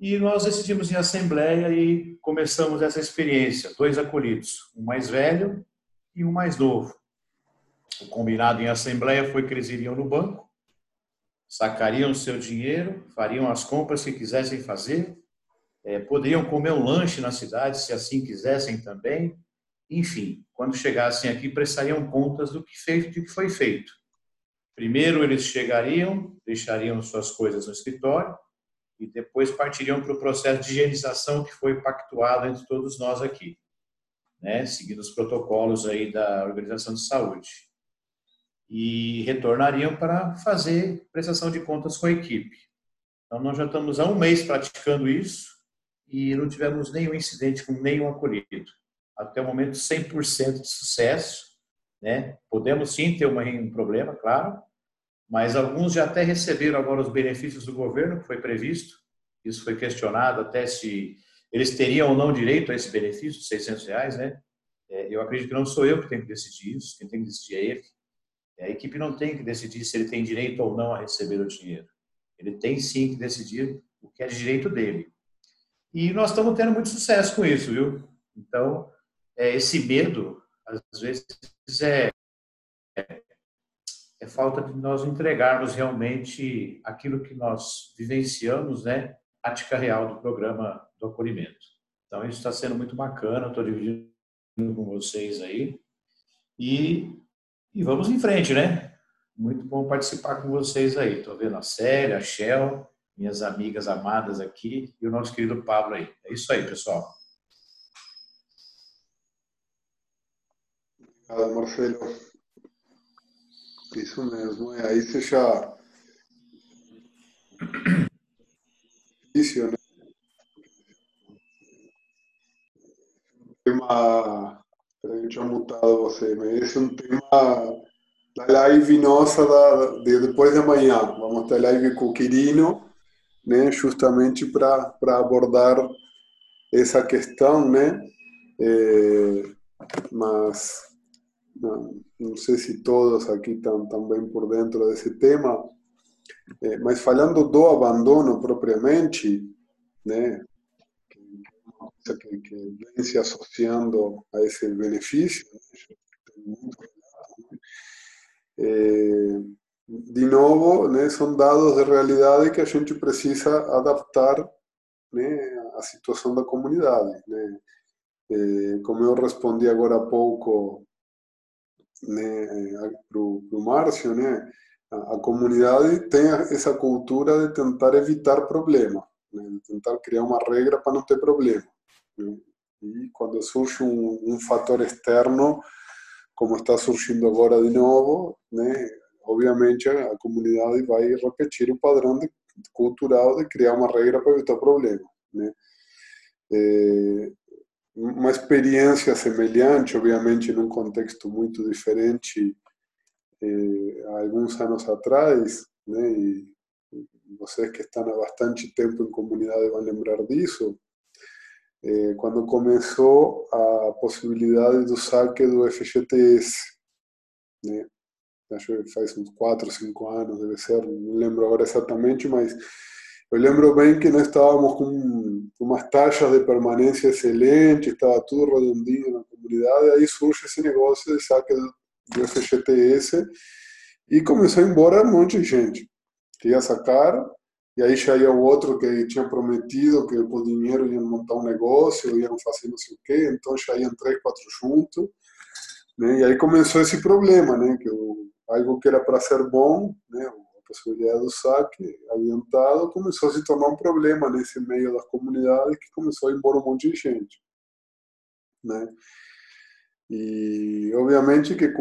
E nós decidimos em assembleia e começamos essa experiência. Dois acolhidos, um mais velho e um mais novo. O combinado em assembleia foi que eles iriam no banco, sacariam seu dinheiro, fariam as compras que quisessem fazer, é, poderiam comer um lanche na cidade, se assim quisessem também. Enfim, quando chegassem aqui, prestariam contas do que, fez, do que foi feito. Primeiro, eles chegariam, deixariam suas coisas no escritório e depois partiriam para o processo de higienização que foi pactuado entre todos nós aqui, né, seguindo os protocolos aí da Organização de Saúde. E retornariam para fazer prestação de contas com a equipe. Então, nós já estamos há um mês praticando isso e não tivemos nenhum incidente com nenhum acolhido. Até o momento, 100% de sucesso. Né? Podemos sim ter um problema, claro, mas alguns já até receberam agora os benefícios do governo, que foi previsto. Isso foi questionado até se eles teriam ou não direito a esse benefício de 600 reais, né? É, eu acredito que não sou eu que tenho que decidir isso, quem tem que decidir é ele. A equipe não tem que decidir se ele tem direito ou não a receber o dinheiro. Ele tem sim que decidir o que é de direito dele. E nós estamos tendo muito sucesso com isso, viu? Então, é, esse medo, às vezes, é, é falta de nós entregarmos realmente aquilo que nós vivenciamos, né? Prática real do programa do acolhimento. Então, isso está sendo muito bacana, estou dividindo com vocês aí. E, e vamos em frente, né? Muito bom participar com vocês aí. Estou vendo a Célia, a Shell, minhas amigas amadas aqui e o nosso querido Pablo aí. É isso aí, pessoal. Obrigado, Marcelo. Isso mesmo. É, aí você já. Difícil, né? Tema. Peraí, eu tinha mutado você, mas esse é um tema da live nossa da, de depois de amanhã. Vamos ter live com o Quirino, né? Justamente para abordar essa questão, né? É, mas não, não sei se todos aqui estão também por dentro desse tema, é, mas falando do abandono propriamente, né, que, que, vem se associando a esse benefício, é, de novo, né, são dados de realidade que a gente precisa adaptar né, à situação da comunidade. Né. É, como eu respondi agora há pouco para o Márcio, né, a, a, comunidade tem essa cultura de tentar evitar problema, né, de tentar criar uma regra para não ter problema. Né, e quando surge um, um fator externo, como está surgindo agora de novo, né, obviamente a comunidade vai repetir o padrão de, cultural de criar uma regra para evitar problema. Né? É, uma experiência semelhante, obviamente, num contexto muito diferente, eh, há alguns anos atrás, né, e vocês que estão há bastante tempo em comunidade vão lembrar disso, eh, quando começou a possibilidade do saque do FGTS, né, acho que faz uns 4, 5 anos, deve ser, não lembro agora exatamente, mas eu lembro bem que nós estávamos com umas taxas de permanência excelentes, estava tudo redondinho na comunidade, aí surge esse negócio de saque do FGTS e começou a ir embora um monte de gente que ia sacar, e aí já ia o outro que tinha prometido que com dinheiro iam montar um negócio, iam fazer não sei o quê, então já iam três, quatro juntos, né? e aí começou esse problema, né? que o, algo que era para ser bom, né? Possibilidade do saque adiantado começou a se tornar um problema nesse meio das comunidades que começou a embora um monte de gente. Né? E obviamente que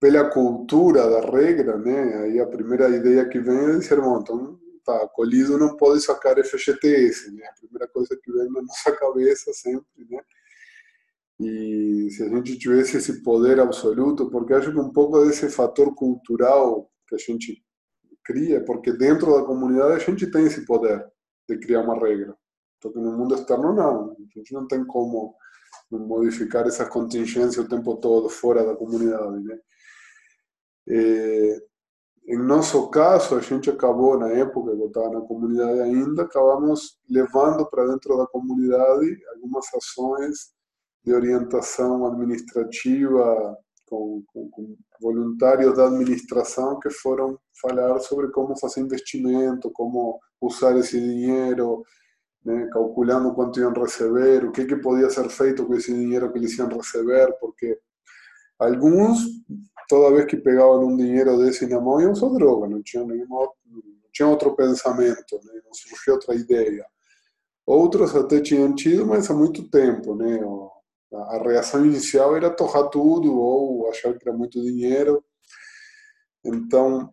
pela cultura da regra, né, aí a primeira ideia que vem é dizer, bom, então tá, colhido não pode sacar FGTS, né? A primeira coisa que vem na nossa cabeça sempre, né? E se a gente tivesse esse poder absoluto, porque acho que um pouco desse fator cultural que a gente cria, porque dentro da comunidade a gente tem esse poder de criar uma regra. Porque no mundo externo não. A gente não tem como modificar essa contingência o tempo todo fora da comunidade. Né? É, em nosso caso, a gente acabou, na época que eu estava na comunidade ainda, acabamos levando para dentro da comunidade algumas ações de orientação administrativa com, com, com, voluntários da administração que foram falar sobre como fazer investimento, como usar esse dinheiro, né, calculando quanto iam receber, o que, que podia ser feito com esse dinheiro que eles iam receber, porque alguns, toda vez que pegavam um dinheiro desse na mão, iam só droga, não tinham, nenhuma, não tinham outro pensamento, né, não surgiu outra ideia. Outros até tinham tido, mas há muito tempo, né? A reação inicial era torrar tudo ou achar que era muito dinheiro. Então,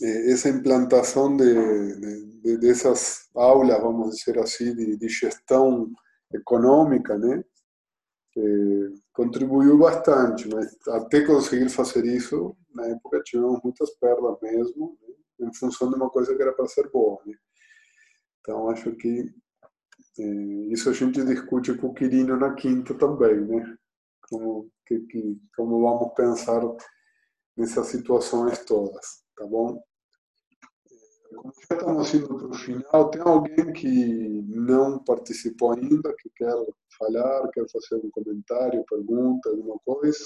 essa implantação de, de, dessas aulas, vamos dizer assim, de, de gestão econômica, né, contribuiu bastante, mas até conseguir fazer isso, na época tivemos muitas perdas mesmo, né, em função de uma coisa que era para ser boa. Né. Então, acho que isso a gente discute com o Quirino na quinta também, né? Como, que, que, como vamos pensar nessas situações todas, tá bom? Como já estamos indo para o final, tem alguém que não participou ainda, que quer falar, quer fazer um comentário, pergunta, alguma coisa?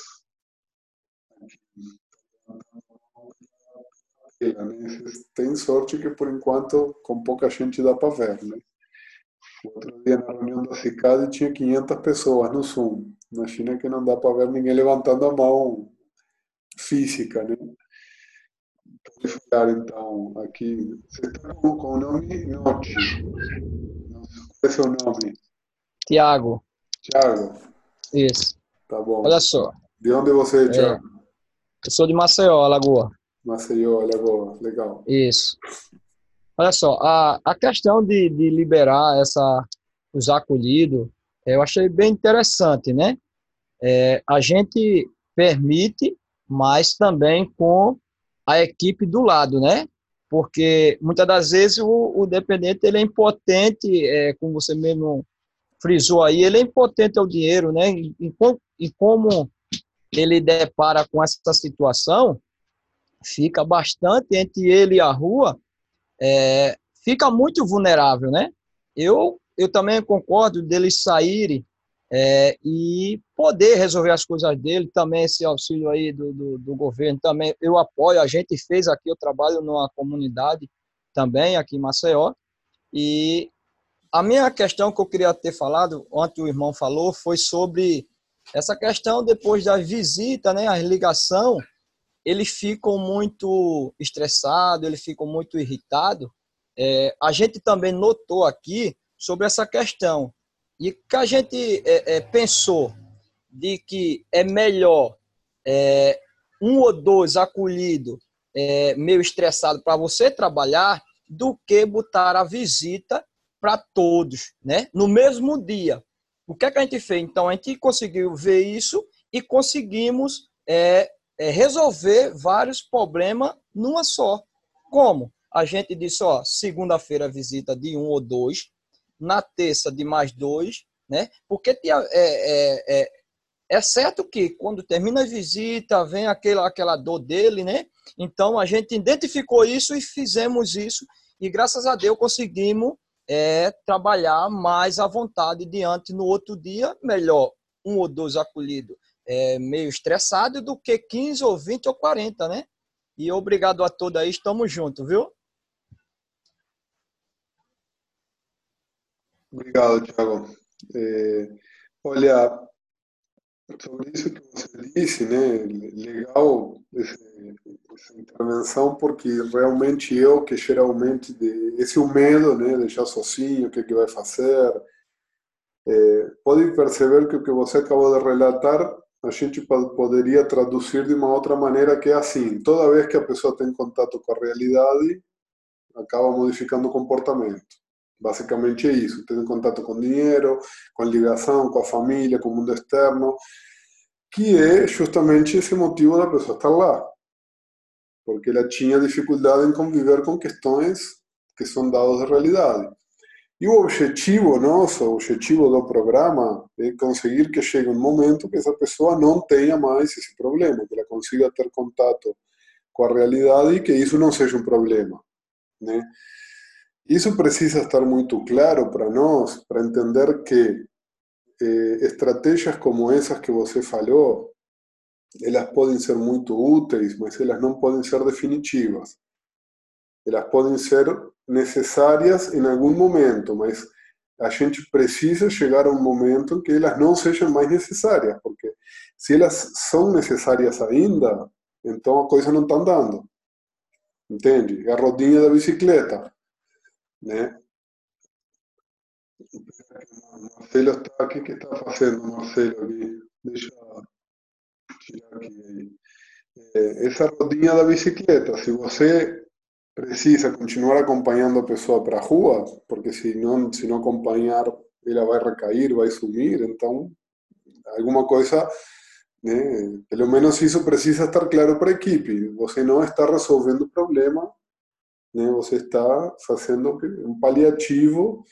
Tem sorte que por enquanto com pouca gente dá para ver, né? Outro dia na reunião da CICAD tinha 500 pessoas no Zoom. Na China que não dá para ver ninguém levantando a mão física, né? Falar então aqui. Você está com, o nome Note. Qual é seu nome? Tiago. Tiago. Isso. Tá bom. Olha só. De onde você é, Tiago? É, eu sou de Maceió, Alagoa. Maceió, Alagoa. Legal. Isso. Olha só, a, a questão de, de liberar essa, os acolhidos, eu achei bem interessante, né? É, a gente permite, mas também com a equipe do lado, né? Porque muitas das vezes o, o dependente ele é impotente, é, como você mesmo frisou aí, ele é impotente ao dinheiro, né? E, e, e como ele depara com essa situação, fica bastante entre ele e a rua, é, fica muito vulnerável, né? Eu, eu também concordo deles saírem é, e poder resolver as coisas dele, também esse auxílio aí do, do, do, governo, também eu apoio, a gente fez aqui, eu trabalho numa comunidade também aqui em Maceió, e a minha questão que eu queria ter falado, ontem o irmão falou, foi sobre essa questão depois da visita, né, a ligação, eles ficam muito estressados, eles ficam muito irritados. É, a gente também notou aqui sobre essa questão e que a gente é, é, pensou de que é melhor é, um ou dois acolhido é, meio estressado para você trabalhar do que botar a visita para todos, né? No mesmo dia. O que, é que a gente fez? Então, a gente conseguiu ver isso e conseguimos é, é, resolver vários problemas numa só. Como? A gente disse, ó, segunda-feira visita de um ou dois, na terça de mais dois, né? Porque é, é, é, é certo que quando termina a visita, vem aquela, aquela dor dele, né? Então a gente identificou isso e fizemos isso, e graças a Deus conseguimos é, trabalhar mais à vontade diante no outro dia, melhor um ou dois acolhidos é, meio estressado do que 15 ou 20 ou 40, né? E obrigado a todos aí, estamos juntos, viu? Obrigado, Thiago. É, olha, sobre isso que você disse, né? Legal essa intervenção, porque realmente eu que geralmente de, esse é o medo, né? Deixar sozinho, o que, que vai fazer. É, pode perceber que o que você acabou de relatar a gente poderia traduzir de uma outra maneira que é assim, toda vez que a pessoa tem contato com a realidade, acaba modificando o comportamento. Basicamente é isso, tem contato com dinheiro, com ligação, com a família, com o mundo externo, que é justamente esse motivo da pessoa estar lá. Porque ela tinha dificuldade em conviver com questões que são dados de realidade. E o objetivo nosso, o objetivo do programa é conseguir que chegue um momento que essa pessoa não tenha mais esse problema, que ela consiga ter contato com a realidade e que isso não seja um problema, né? Isso precisa estar muito claro para nós, para entender que eh, estratégias como essas que você falou, elas podem ser muito úteis, mas elas não podem ser definitivas. Elas podem ser necessárias em algum momento, mas a gente precisa chegar a um momento que elas não sejam mais necessárias, porque se elas são necessárias ainda, então a coisa não está andando. Entende? A rodinha da bicicleta. Né? Marcelo está aqui, que está fazendo Marcelo aqui? Deixa eu tirar aqui. Essa rodinha da bicicleta, se você precisa continuar acompanhando a pessoa para a rua, porque se não, se não acompanhar, ela vai recair, vai sumir, então alguma coisa, né, pelo menos isso precisa estar claro para a equipe. Você não está resolvendo o problema, né, você está fazendo um paliativo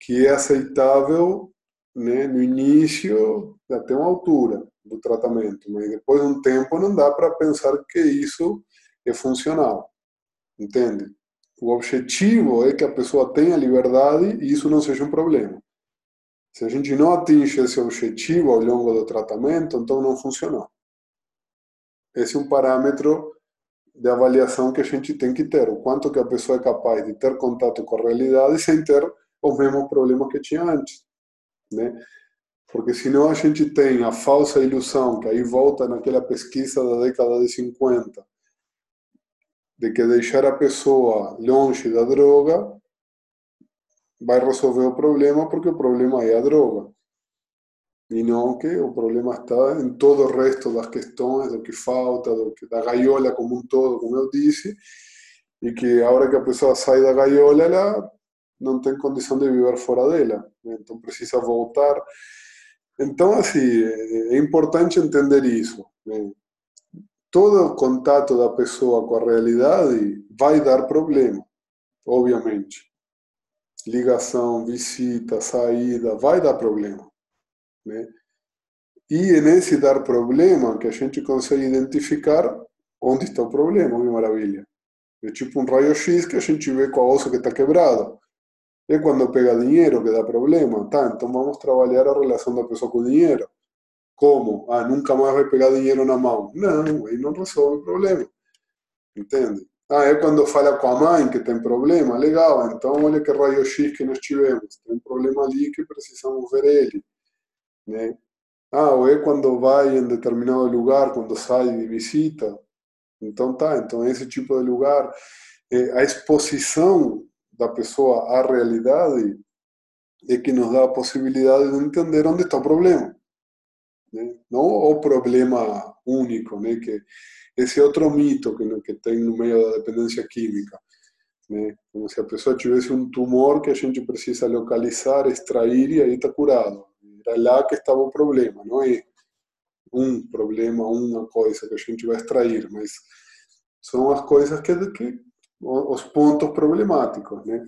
que é aceitável né, no início, até uma altura do tratamento, mas depois de um tempo não dá para pensar que isso é funcional. Entende? O objetivo é que a pessoa tenha liberdade e isso não seja um problema. Se a gente não atinge esse objetivo ao longo do tratamento, então não funcionou. Esse é um parâmetro de avaliação que a gente tem que ter, o quanto que a pessoa é capaz de ter contato com a realidade sem ter os mesmos problemas que tinha antes, né? Porque senão a gente tem a falsa ilusão, que aí volta naquela pesquisa da década de 50, de que deixar a pessoa longe da droga vai resolver o problema porque o problema é a droga. E não que o problema está em todo o resto das questões, do que falta, do que, da gaiola como um todo, como eu disse, e que a hora que a pessoa sai da gaiola, ela não tem condição de viver fora dela. Então precisa voltar. Então, assim, é importante entender isso. Todo contato da pessoa com a realidade vai dar problema, obviamente. Ligação, visita, saída, vai dar problema. Né? E nesse dar problema que a gente consegue identificar onde está o problema, que maravilha. É tipo um raio-x que a gente vê com a osso que está quebrado. É quando pega dinheiro que dá problema. Tá, então vamos trabalhar a relação da pessoa com o dinheiro. Como? Ah, nunca mais vai pegar dinheiro na mão. Não, aí não resolve o problema. Entende? Ah, é quando fala com a mãe que tem problema? Legal, então olha que raio-x que nós tivemos. Tem um problema ali que precisamos ver ele. Né? Ah, ou é quando vai em determinado lugar, quando sai de visita. Então tá, então esse tipo de lugar, é, a exposição da pessoa à realidade é que nos dá a possibilidade de entender onde está o problema. Né? não o problema único, né? que esse outro mito que, que tem no meio da dependência química. Né? Como se a pessoa tivesse um tumor que a gente precisa localizar, extrair e aí está curado. Era lá que estava o problema, não é um problema, uma coisa que a gente vai extrair, mas são as coisas que, que os pontos problemáticos, né?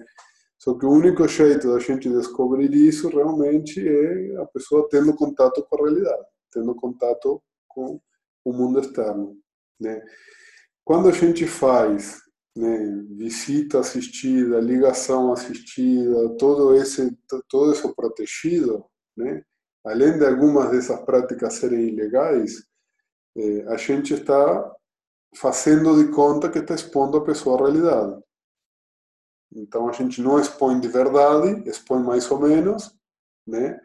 Só que o único jeito da gente descobrir isso realmente é a pessoa tendo contato com a realidade, tendo contato com o mundo externo, né? Quando a gente faz né, visita assistida, ligação assistida, todo esse todo isso protegido, né? Além de algumas dessas práticas serem ilegais, eh, a gente está fazendo de conta que está expondo a pessoa à realidade. Então a gente não expõe de verdade, expõe mais ou menos, né?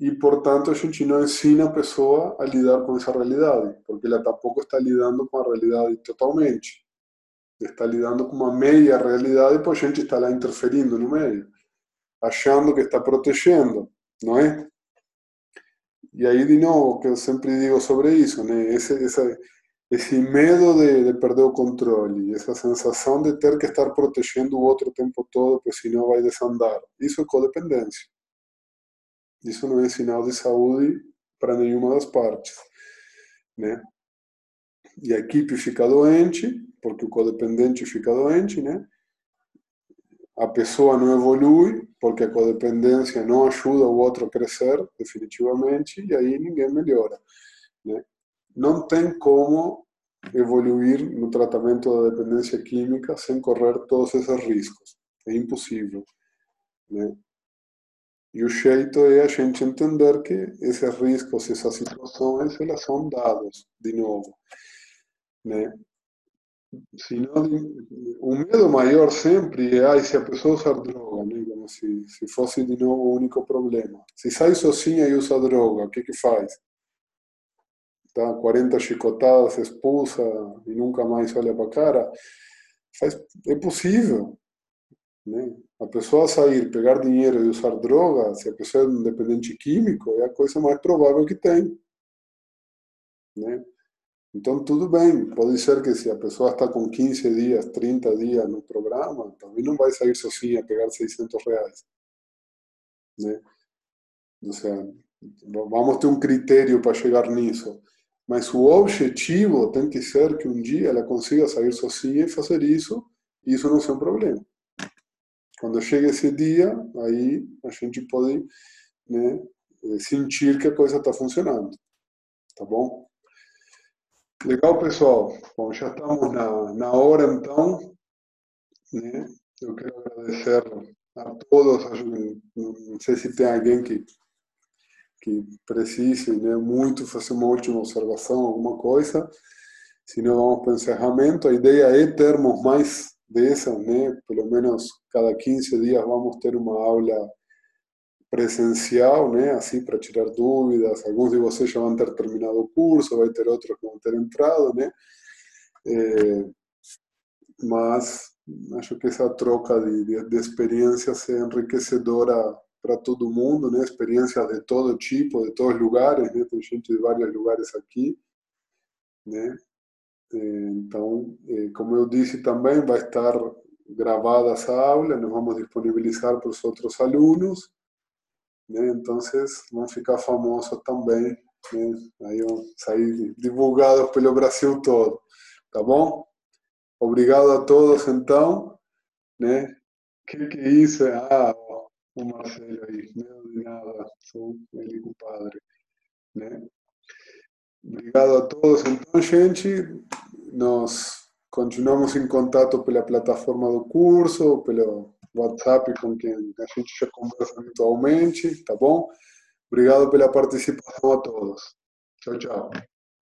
E portanto a gente não ensina a pessoa a lidar com essa realidade, porque ela tampouco está lidando com a realidade totalmente. Está lidando com uma meia realidade, e a gente está lá interferindo no meio, achando que está protegendo, não é? E aí, de novo, que eu sempre digo sobre isso, né? Esse, esse, esse medo de, de, perder o controle, essa sensação de ter que estar protegendo o outro o tempo todo, porque senão vai desandar. Isso é codependência. Isso não é sinal de saúde para nenhuma das partes, né? E a equipe fica doente, porque o codependente fica doente, né? A pessoa não evolui, porque a codependência não ajuda o outro a crescer, definitivamente, e aí ninguém melhora, né? Não tem como evoluir no tratamento da dependência química sem correr todos esses riscos. É impossível. Né? E o jeito é a gente entender que esses riscos, essas situações, elas são dados, de novo. Né? Senão, o medo maior sempre é ah, se a pessoa usar droga, né? como se, se fosse de novo o único problema. Se sai sozinha e usa droga, o que que faz? Tá? 40 chicotadas, expulsa e nunca mais olha para a cara, faz, é possível. Né? A pessoa sair, pegar dinheiro e usar droga, se a pessoa é um dependente químico, é a coisa mais provável que tem. Né? Então, tudo bem, pode ser que se a pessoa está com 15 dias, 30 dias no programa, também não vai sair sozinha a pegar 600 reais. Né? Ou seja, vamos ter um critério para chegar nisso. Mas o objetivo tem que ser que um dia ela consiga sair sozinha e fazer isso, e isso não ser um problema. Quando chega esse dia, aí a gente pode né, sentir que a coisa está funcionando. Tá bom? Legal, pessoal. Bom, já estamos na, na hora, então. Né? Eu quero agradecer a todos. Não sei se tem alguém que que precise né, muito fazer uma última observação, alguma coisa. Se não, vamos para o encerramento. A ideia é termos mais dessas, né? Pelo menos cada 15 dias vamos ter uma aula presencial, né? Assim, para tirar dúvidas. Alguns de vocês já vão ter terminado o curso, vai ter outros que vão ter entrado, né? É, mas acho que essa troca de, de, de experiências é enriquecedora para todo mundo, né? Experiências de todo tipo, de todos lugares, né? Tem gente de vários lugares aqui, né? Então, como eu disse também, vai estar gravada essa aula, nós vamos disponibilizar para os outros alunos, né? Então, vão ficar famosos também, né? Aí vão sair divulgados pelo Brasil todo, tá bom? Obrigado a todos, então, né? Que? Ah, o Marcelo aí, não de nada, sou ele compadre. Né? Obrigado a todos. Então, gente, nós continuamos em contato pela plataforma do curso, pelo WhatsApp com quem a gente já conversa habitualmente, tá bom? Obrigado pela participação a todos. Tchau, tchau.